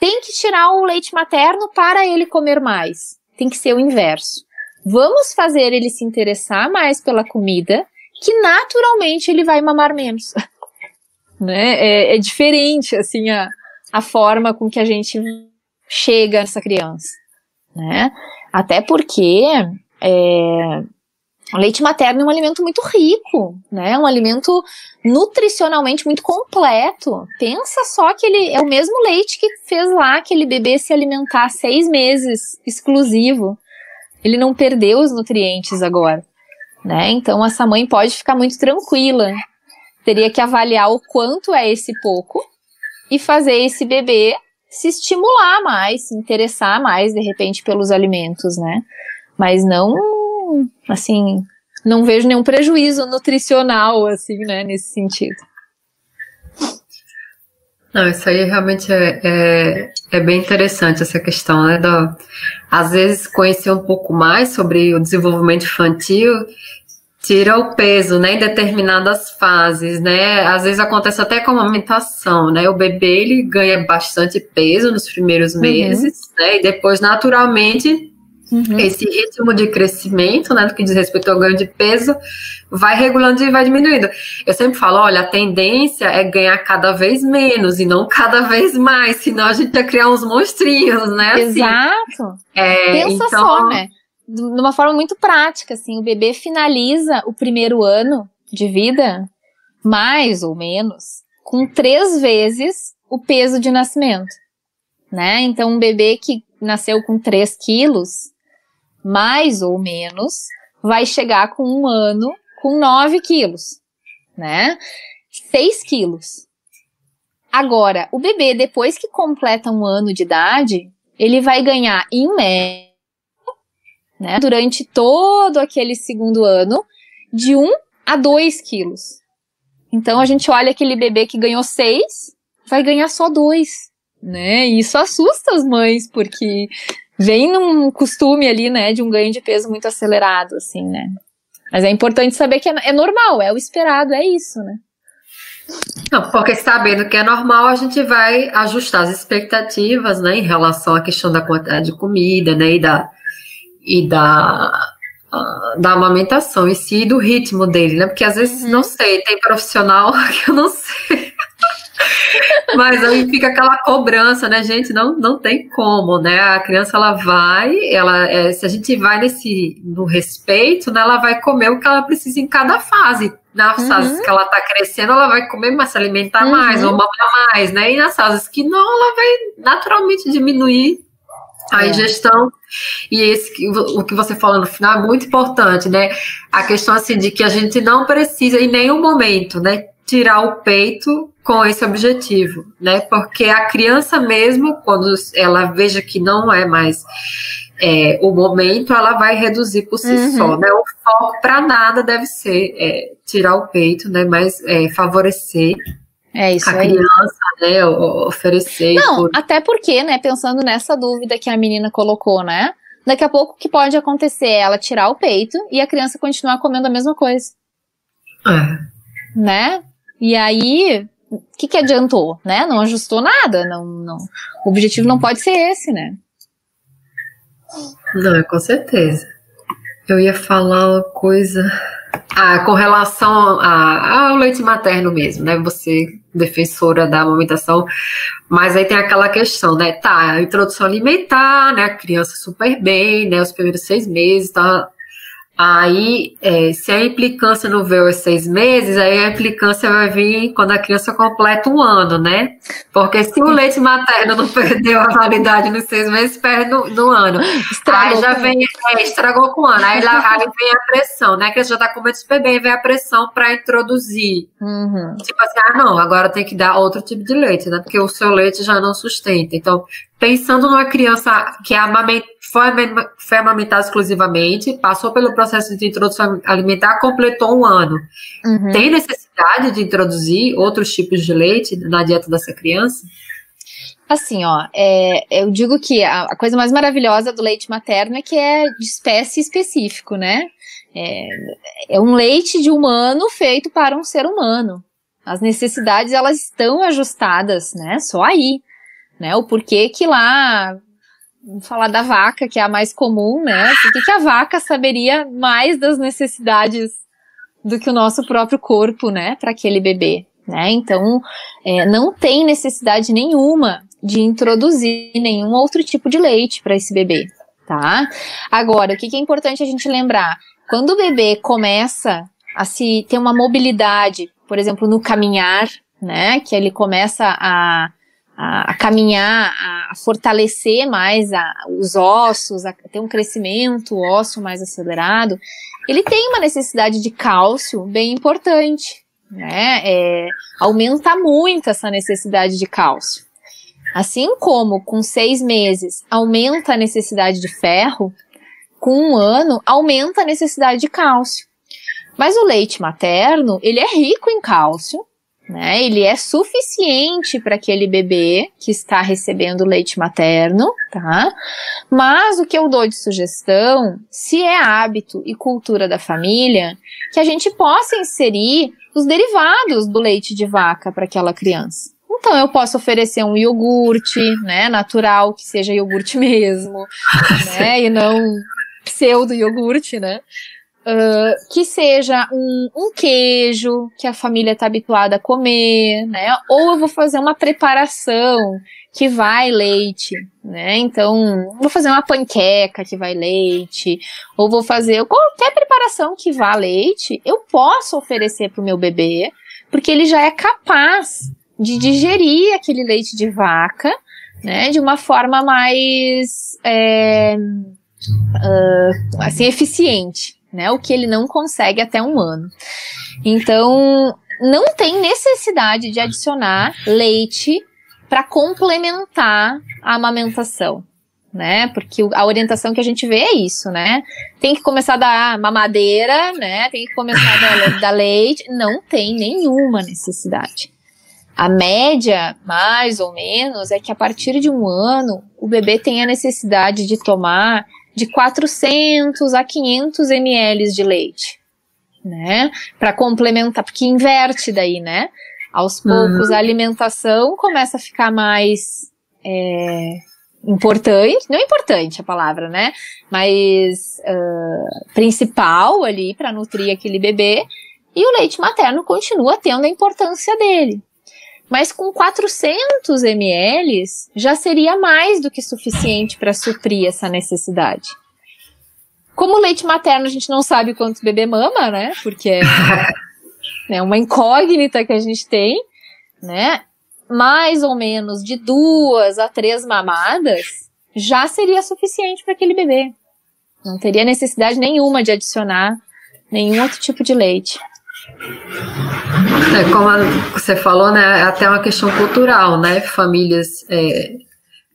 tem que tirar o leite materno para ele comer mais. Tem que ser o inverso. Vamos fazer ele se interessar mais pela comida, que naturalmente ele vai mamar menos. né? É, é, diferente, assim, a, a forma com que a gente chega essa criança, né? Até porque é, o leite materno é um alimento muito rico, né? Um alimento nutricionalmente muito completo. Pensa só que ele é o mesmo leite que fez lá aquele bebê se alimentar seis meses exclusivo. Ele não perdeu os nutrientes agora, né? Então essa mãe pode ficar muito tranquila. Teria que avaliar o quanto é esse pouco e fazer esse bebê se estimular mais, se interessar mais de repente pelos alimentos, né? Mas não assim, não vejo nenhum prejuízo nutricional, assim, né, nesse sentido. Não, isso aí realmente é, é, é, bem interessante, essa questão, né? Da, às vezes, conhecer um pouco mais sobre o desenvolvimento infantil tira o peso, né, em determinadas fases, né? Às vezes acontece até com a amamentação, né? O bebê, ele ganha bastante peso nos primeiros uhum. meses, uhum. né? E depois, naturalmente, Uhum. Esse ritmo de crescimento, né, no que diz respeito ao ganho de peso, vai regulando e vai diminuindo. Eu sempre falo, olha, a tendência é ganhar cada vez menos e não cada vez mais, senão a gente ia criar uns monstrinhos, né? Assim. Exato. É, Pensa então... só, né? De uma forma muito prática, assim, o bebê finaliza o primeiro ano de vida, mais ou menos, com três vezes o peso de nascimento, né? Então, um bebê que nasceu com 3 quilos, mais ou menos, vai chegar com um ano com 9 quilos, né? 6 quilos. Agora, o bebê, depois que completa um ano de idade, ele vai ganhar, em média, né, durante todo aquele segundo ano, de 1 a 2 quilos. Então, a gente olha aquele bebê que ganhou 6, vai ganhar só 2, né? E isso assusta as mães, porque vem num costume ali, né, de um ganho de peso muito acelerado, assim, né? Mas é importante saber que é, é normal, é o esperado, é isso, né? Não, porque sabendo que é normal, a gente vai ajustar as expectativas, né, em relação à questão da quantidade de comida, né, e da, e da, uh, da amamentação em si, e do ritmo dele, né, porque às vezes, uhum. não sei, tem profissional que eu não sei mas aí fica aquela cobrança, né, gente? Não, não tem como, né? A criança ela vai, ela, é, se a gente vai nesse no respeito, né, ela vai comer o que ela precisa em cada fase. Nas uhum. fases que ela tá crescendo, ela vai comer mais, se alimentar uhum. mais, ou mamar mais, né? E nas fases que não, ela vai naturalmente diminuir a é. ingestão. E esse, o que você falou no final é muito importante, né? A questão assim de que a gente não precisa em nenhum momento, né, tirar o peito com esse objetivo, né? Porque a criança mesmo, quando ela veja que não é mais é, o momento, ela vai reduzir por si uhum. só, né? O foco para nada deve ser é, tirar o peito, né? Mas é, favorecer é isso a aí. criança, né? Oferecer. Não, por... até porque, né? Pensando nessa dúvida que a menina colocou, né? Daqui a pouco o que pode acontecer é ela tirar o peito e a criança continuar comendo a mesma coisa. É. Né? E aí, o que, que adiantou, né? Não ajustou nada, não, não. O objetivo não pode ser esse, né? Não, com certeza. Eu ia falar uma coisa. Ah, com relação a, ao leite materno mesmo, né? Você, defensora da amamentação, mas aí tem aquela questão, né? Tá, a introdução alimentar, né? A criança super bem, né? Os primeiros seis meses, tá Aí, é, se a implicância não veio aos seis meses, aí a implicância vai vir quando a criança completa um ano, né? Porque se o leite materno não perdeu a validade nos seis meses, perde no, no ano. Estragou aí já vem, é, estragou com o ano. Aí, lá, aí vem a pressão, né? Que já tá comendo super bem, vem a pressão para introduzir. Uhum. Tipo assim, ah, não, agora tem que dar outro tipo de leite, né? Porque o seu leite já não sustenta. Então, pensando numa criança que foi, foi amamentada exclusivamente, passou pelo processo de introdução alimentar, completou um ano. Uhum. Tem necessidade de introduzir outros tipos de leite na dieta dessa criança? Assim, ó, é, eu digo que a, a, coisa mais maravilhosa do leite materno é que é de espécie específico, né? É, é um leite de humano feito para um ser humano. As necessidades, elas estão ajustadas, né? Só aí né? O porquê que lá, vamos falar da vaca, que é a mais comum, né? Por que, que a vaca saberia mais das necessidades do que o nosso próprio corpo, né? Para aquele bebê, né? Então, é, não tem necessidade nenhuma de introduzir nenhum outro tipo de leite para esse bebê, tá? Agora, o que, que é importante a gente lembrar? Quando o bebê começa a se ter uma mobilidade, por exemplo, no caminhar, né, que ele começa a, a, a caminhar, a, fortalecer mais a, os ossos, a ter um crescimento ósseo mais acelerado, ele tem uma necessidade de cálcio bem importante, né? É, aumenta muito essa necessidade de cálcio. Assim como com seis meses aumenta a necessidade de ferro, com um ano aumenta a necessidade de cálcio. Mas o leite materno, ele é rico em cálcio, né? Ele é suficiente para aquele bebê que está recebendo leite materno, tá? Mas o que eu dou de sugestão, se é hábito e cultura da família, que a gente possa inserir os derivados do leite de vaca para aquela criança. Então eu posso oferecer um iogurte, né, natural, que seja iogurte mesmo, né, e não pseudo iogurte, né? Uh, que seja um, um, queijo que a família está habituada a comer, né? Ou eu vou fazer uma preparação que vai leite, né? Então, vou fazer uma panqueca que vai leite, ou vou fazer qualquer preparação que vá leite, eu posso oferecer para o meu bebê, porque ele já é capaz de digerir aquele leite de vaca, né? De uma forma mais é, uh, assim eficiente né? O que ele não consegue até um ano. Então, não tem necessidade de adicionar leite para complementar a amamentação, né? Porque a orientação que a gente vê é isso, né? Tem que começar a dar mamadeira, né? Tem que começar a dar, dar leite. Não tem nenhuma necessidade. A média, mais ou menos, é que a partir de um ano o bebê tem a necessidade de tomar de 400 a 500 ml de leite, né? Para complementar, porque inverte daí, né? Aos poucos uhum. a alimentação começa a ficar mais é, importante, não é importante a palavra, né? Mas uh, principal ali para nutrir aquele bebê. E o leite materno continua tendo a importância dele. Mas com 400 ml já seria mais do que suficiente para suprir essa necessidade. Como leite materno a gente não sabe quanto o bebê mama, né? Porque é né, uma incógnita que a gente tem, né? Mais ou menos de duas a três mamadas já seria suficiente para aquele bebê. Não teria necessidade nenhuma de adicionar nenhum outro tipo de leite. É, como você falou, né, é até uma questão cultural, né? Famílias é,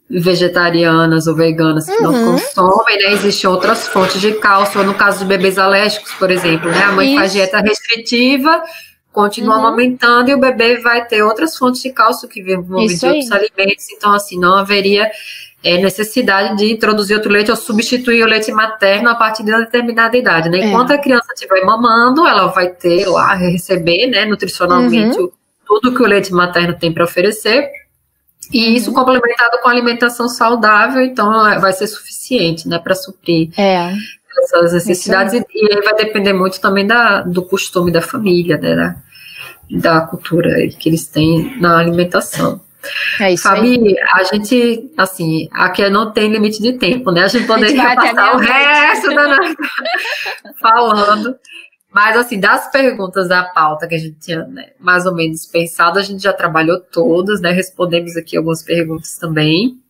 vegetarianas ou veganas que uhum. não consomem, né? Existem outras fontes de cálcio, no caso de bebês alérgicos, por exemplo, né? A mãe Isso. faz dieta restritiva, continua uhum. amamentando e o bebê vai ter outras fontes de cálcio que vêm de outros alimentos, então assim, não haveria é, necessidade de introduzir outro leite ou substituir o leite materno a partir de uma determinada idade, né? Enquanto é. a criança estiver mamando, ela vai ter lá, receber, né, nutricionalmente, uhum. tudo que o leite materno tem para oferecer, e uhum. isso complementado com alimentação saudável, então vai ser suficiente, né, para suprir é. essas necessidades, e, e aí vai depender muito também da, do costume da família, né, da, da cultura que eles têm na alimentação. É isso Fabi, aí. a gente, assim, aqui não tem limite de tempo, né? A gente poderia a gente passar o resto da noite falando. Mas, assim, das perguntas da pauta que a gente tinha né, mais ou menos pensado, a gente já trabalhou todas, né? Respondemos aqui algumas perguntas também.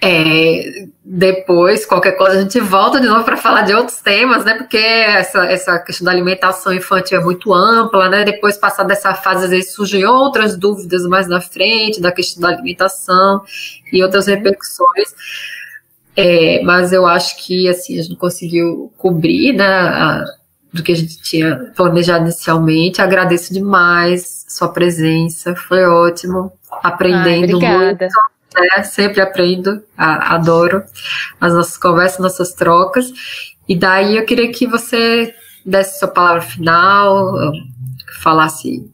É, depois, qualquer coisa, a gente volta de novo para falar de outros temas, né? Porque essa, essa questão da alimentação infantil é muito ampla, né? Depois, passar dessa fase, às vezes surgem outras dúvidas mais na frente da questão da alimentação e outras repercussões. É, mas eu acho que assim a gente conseguiu cobrir, né? A, do que a gente tinha planejado inicialmente. Agradeço demais sua presença, foi ótimo, aprendendo Ai, muito né? Sempre aprendo, adoro as nossas conversas, nossas trocas. E daí eu queria que você desse sua palavra final, falasse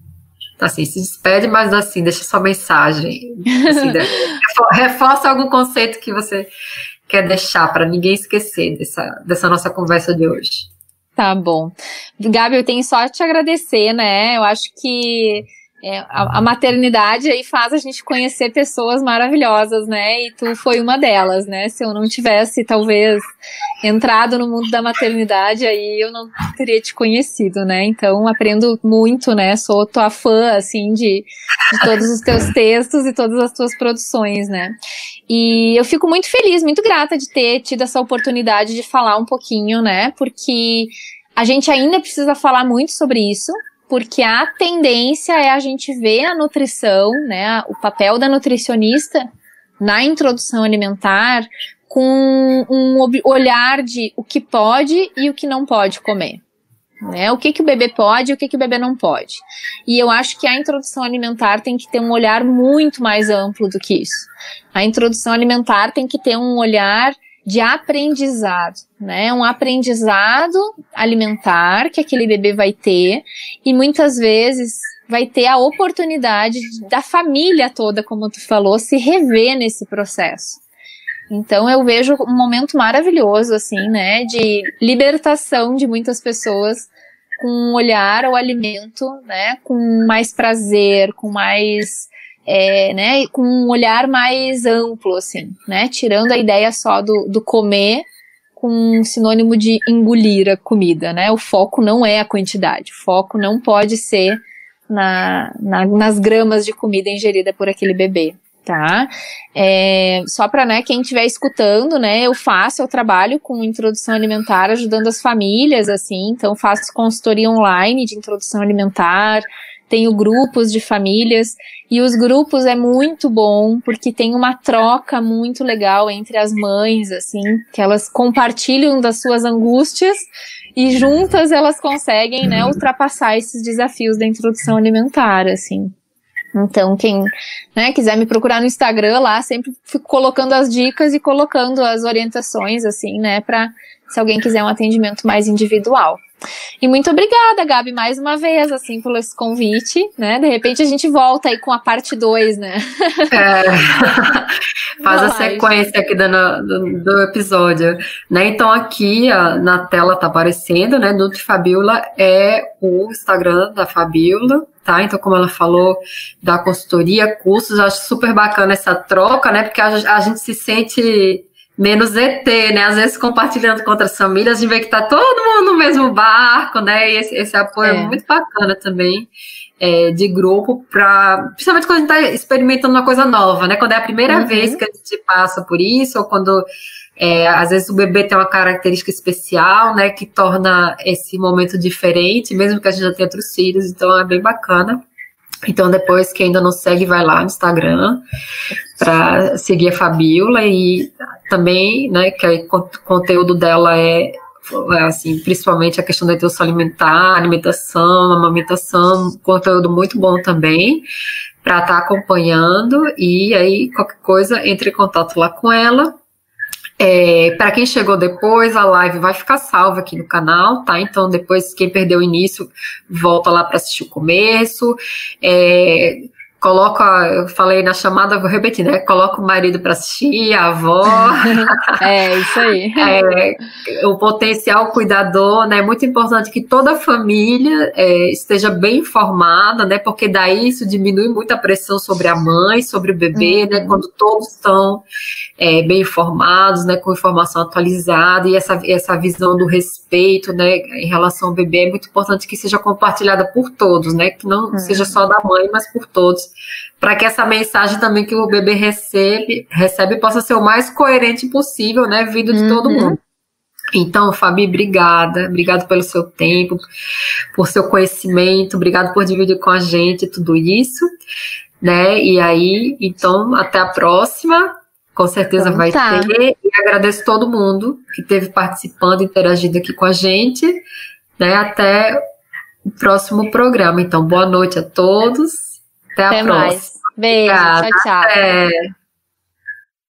assim, se despede, mas assim, deixa sua mensagem. Assim, reforça algum conceito que você quer deixar para ninguém esquecer dessa, dessa nossa conversa de hoje. Tá bom. Gabi, eu tenho só te agradecer, né? Eu acho que é, a, a, maternidade aí faz a gente conhecer pessoas maravilhosas, né? E tu foi uma delas, né? Se eu não tivesse, talvez, entrado no mundo da maternidade, aí eu não teria te conhecido, né? Então, aprendo muito, né? Sou tua fã, assim, de, de todos os teus textos e todas as tuas produções, né? E eu fico muito feliz, muito grata de ter tido essa oportunidade de falar um pouquinho, né? Porque a gente ainda precisa falar muito sobre isso, porque a tendência é a gente ver a nutrição, né, o papel da nutricionista na introdução alimentar com um olhar de o que pode e o que não pode comer. Né? O que, que o bebê pode e o que, que o bebê não pode. E eu acho que a introdução alimentar tem que ter um olhar muito mais amplo do que isso. A introdução alimentar tem que ter um olhar de aprendizado, né? Um aprendizado alimentar que aquele bebê vai ter e muitas vezes vai ter a oportunidade da família toda, como tu falou, se rever nesse processo. Então eu vejo um momento maravilhoso assim, né, de libertação de muitas pessoas com um olhar ao alimento, né, com mais prazer, com mais é, né, com um olhar mais amplo, assim, né, tirando a ideia só do, do comer com um sinônimo de engolir a comida, né, o foco não é a quantidade, o foco não pode ser na, na, nas gramas de comida ingerida por aquele bebê, tá? É, só para né, quem estiver escutando, né, eu faço, eu trabalho com introdução alimentar, ajudando as famílias, assim, então faço consultoria online de introdução alimentar, tenho grupos de famílias e os grupos é muito bom porque tem uma troca muito legal entre as mães, assim, que elas compartilham das suas angústias e juntas elas conseguem, né, ultrapassar esses desafios da introdução alimentar, assim. Então, quem né, quiser me procurar no Instagram lá, sempre fico colocando as dicas e colocando as orientações, assim, né, para se alguém quiser um atendimento mais individual. E muito obrigada, Gabi, mais uma vez, assim, pelo esse convite, né? De repente a gente volta aí com a parte 2, né? É, faz a sequência aqui do, do, do, episódio, né? Então aqui ó, na tela tá aparecendo, né? Nutrifabiola é o Instagram da Fabiola, tá? Então, como ela falou, da consultoria, cursos, acho super bacana essa troca, né? Porque a, a gente se sente menos ET, né? Às vezes compartilhando com outras famílias, a gente vê que tá todo mundo no mesmo barco, né? E esse, esse apoio é. é. muito bacana também. É, de grupo para principalmente quando a gente está experimentando uma coisa nova, né? Quando é a primeira uhum. vez que a gente passa por isso, ou quando é, às vezes o bebê tem uma característica especial, né? Que torna esse momento diferente, mesmo que a gente já tenha outros filhos, então é bem bacana. Então, depois, quem ainda não segue, vai lá no Instagram para seguir a Fabiola e também, né, que o conteúdo dela é, é, assim, principalmente a questão da introdução alimentar, alimentação, amamentação, conteúdo muito bom também para estar tá acompanhando e aí qualquer coisa entre em contato lá com ela é, para quem chegou depois, a live vai ficar salva aqui no canal, tá? Então, depois, quem perdeu o início, volta lá para assistir o começo. É, coloca, eu falei na chamada, vou repetir, né? Coloca o marido para assistir, a avó. é, isso aí. É, o potencial cuidador, né? É muito importante que toda a família é, esteja bem informada, né? Porque daí isso diminui muito a pressão sobre a mãe, sobre o bebê, né? uhum. né? Quando todos estão é, bem informados, né? Com informação atualizada e essa, essa visão do respeito, né? Em relação ao bebê é muito importante que seja compartilhada por todos, né? Que não uhum. seja só da mãe, mas por todos para que essa mensagem também que o bebê recebe, recebe possa ser o mais coerente possível, né, vindo de uhum. todo mundo. Então, Fabi, obrigada, obrigado pelo seu tempo, por seu conhecimento, obrigado por dividir com a gente tudo isso, né? E aí, então, até a próxima. Com certeza então, vai tá. ter. E agradeço todo mundo que esteve participando, interagindo aqui com a gente, né? Até o próximo programa. Então, boa noite a todos. Até, Até a próxima. Mais. Beijo, Obrigada. tchau, tchau.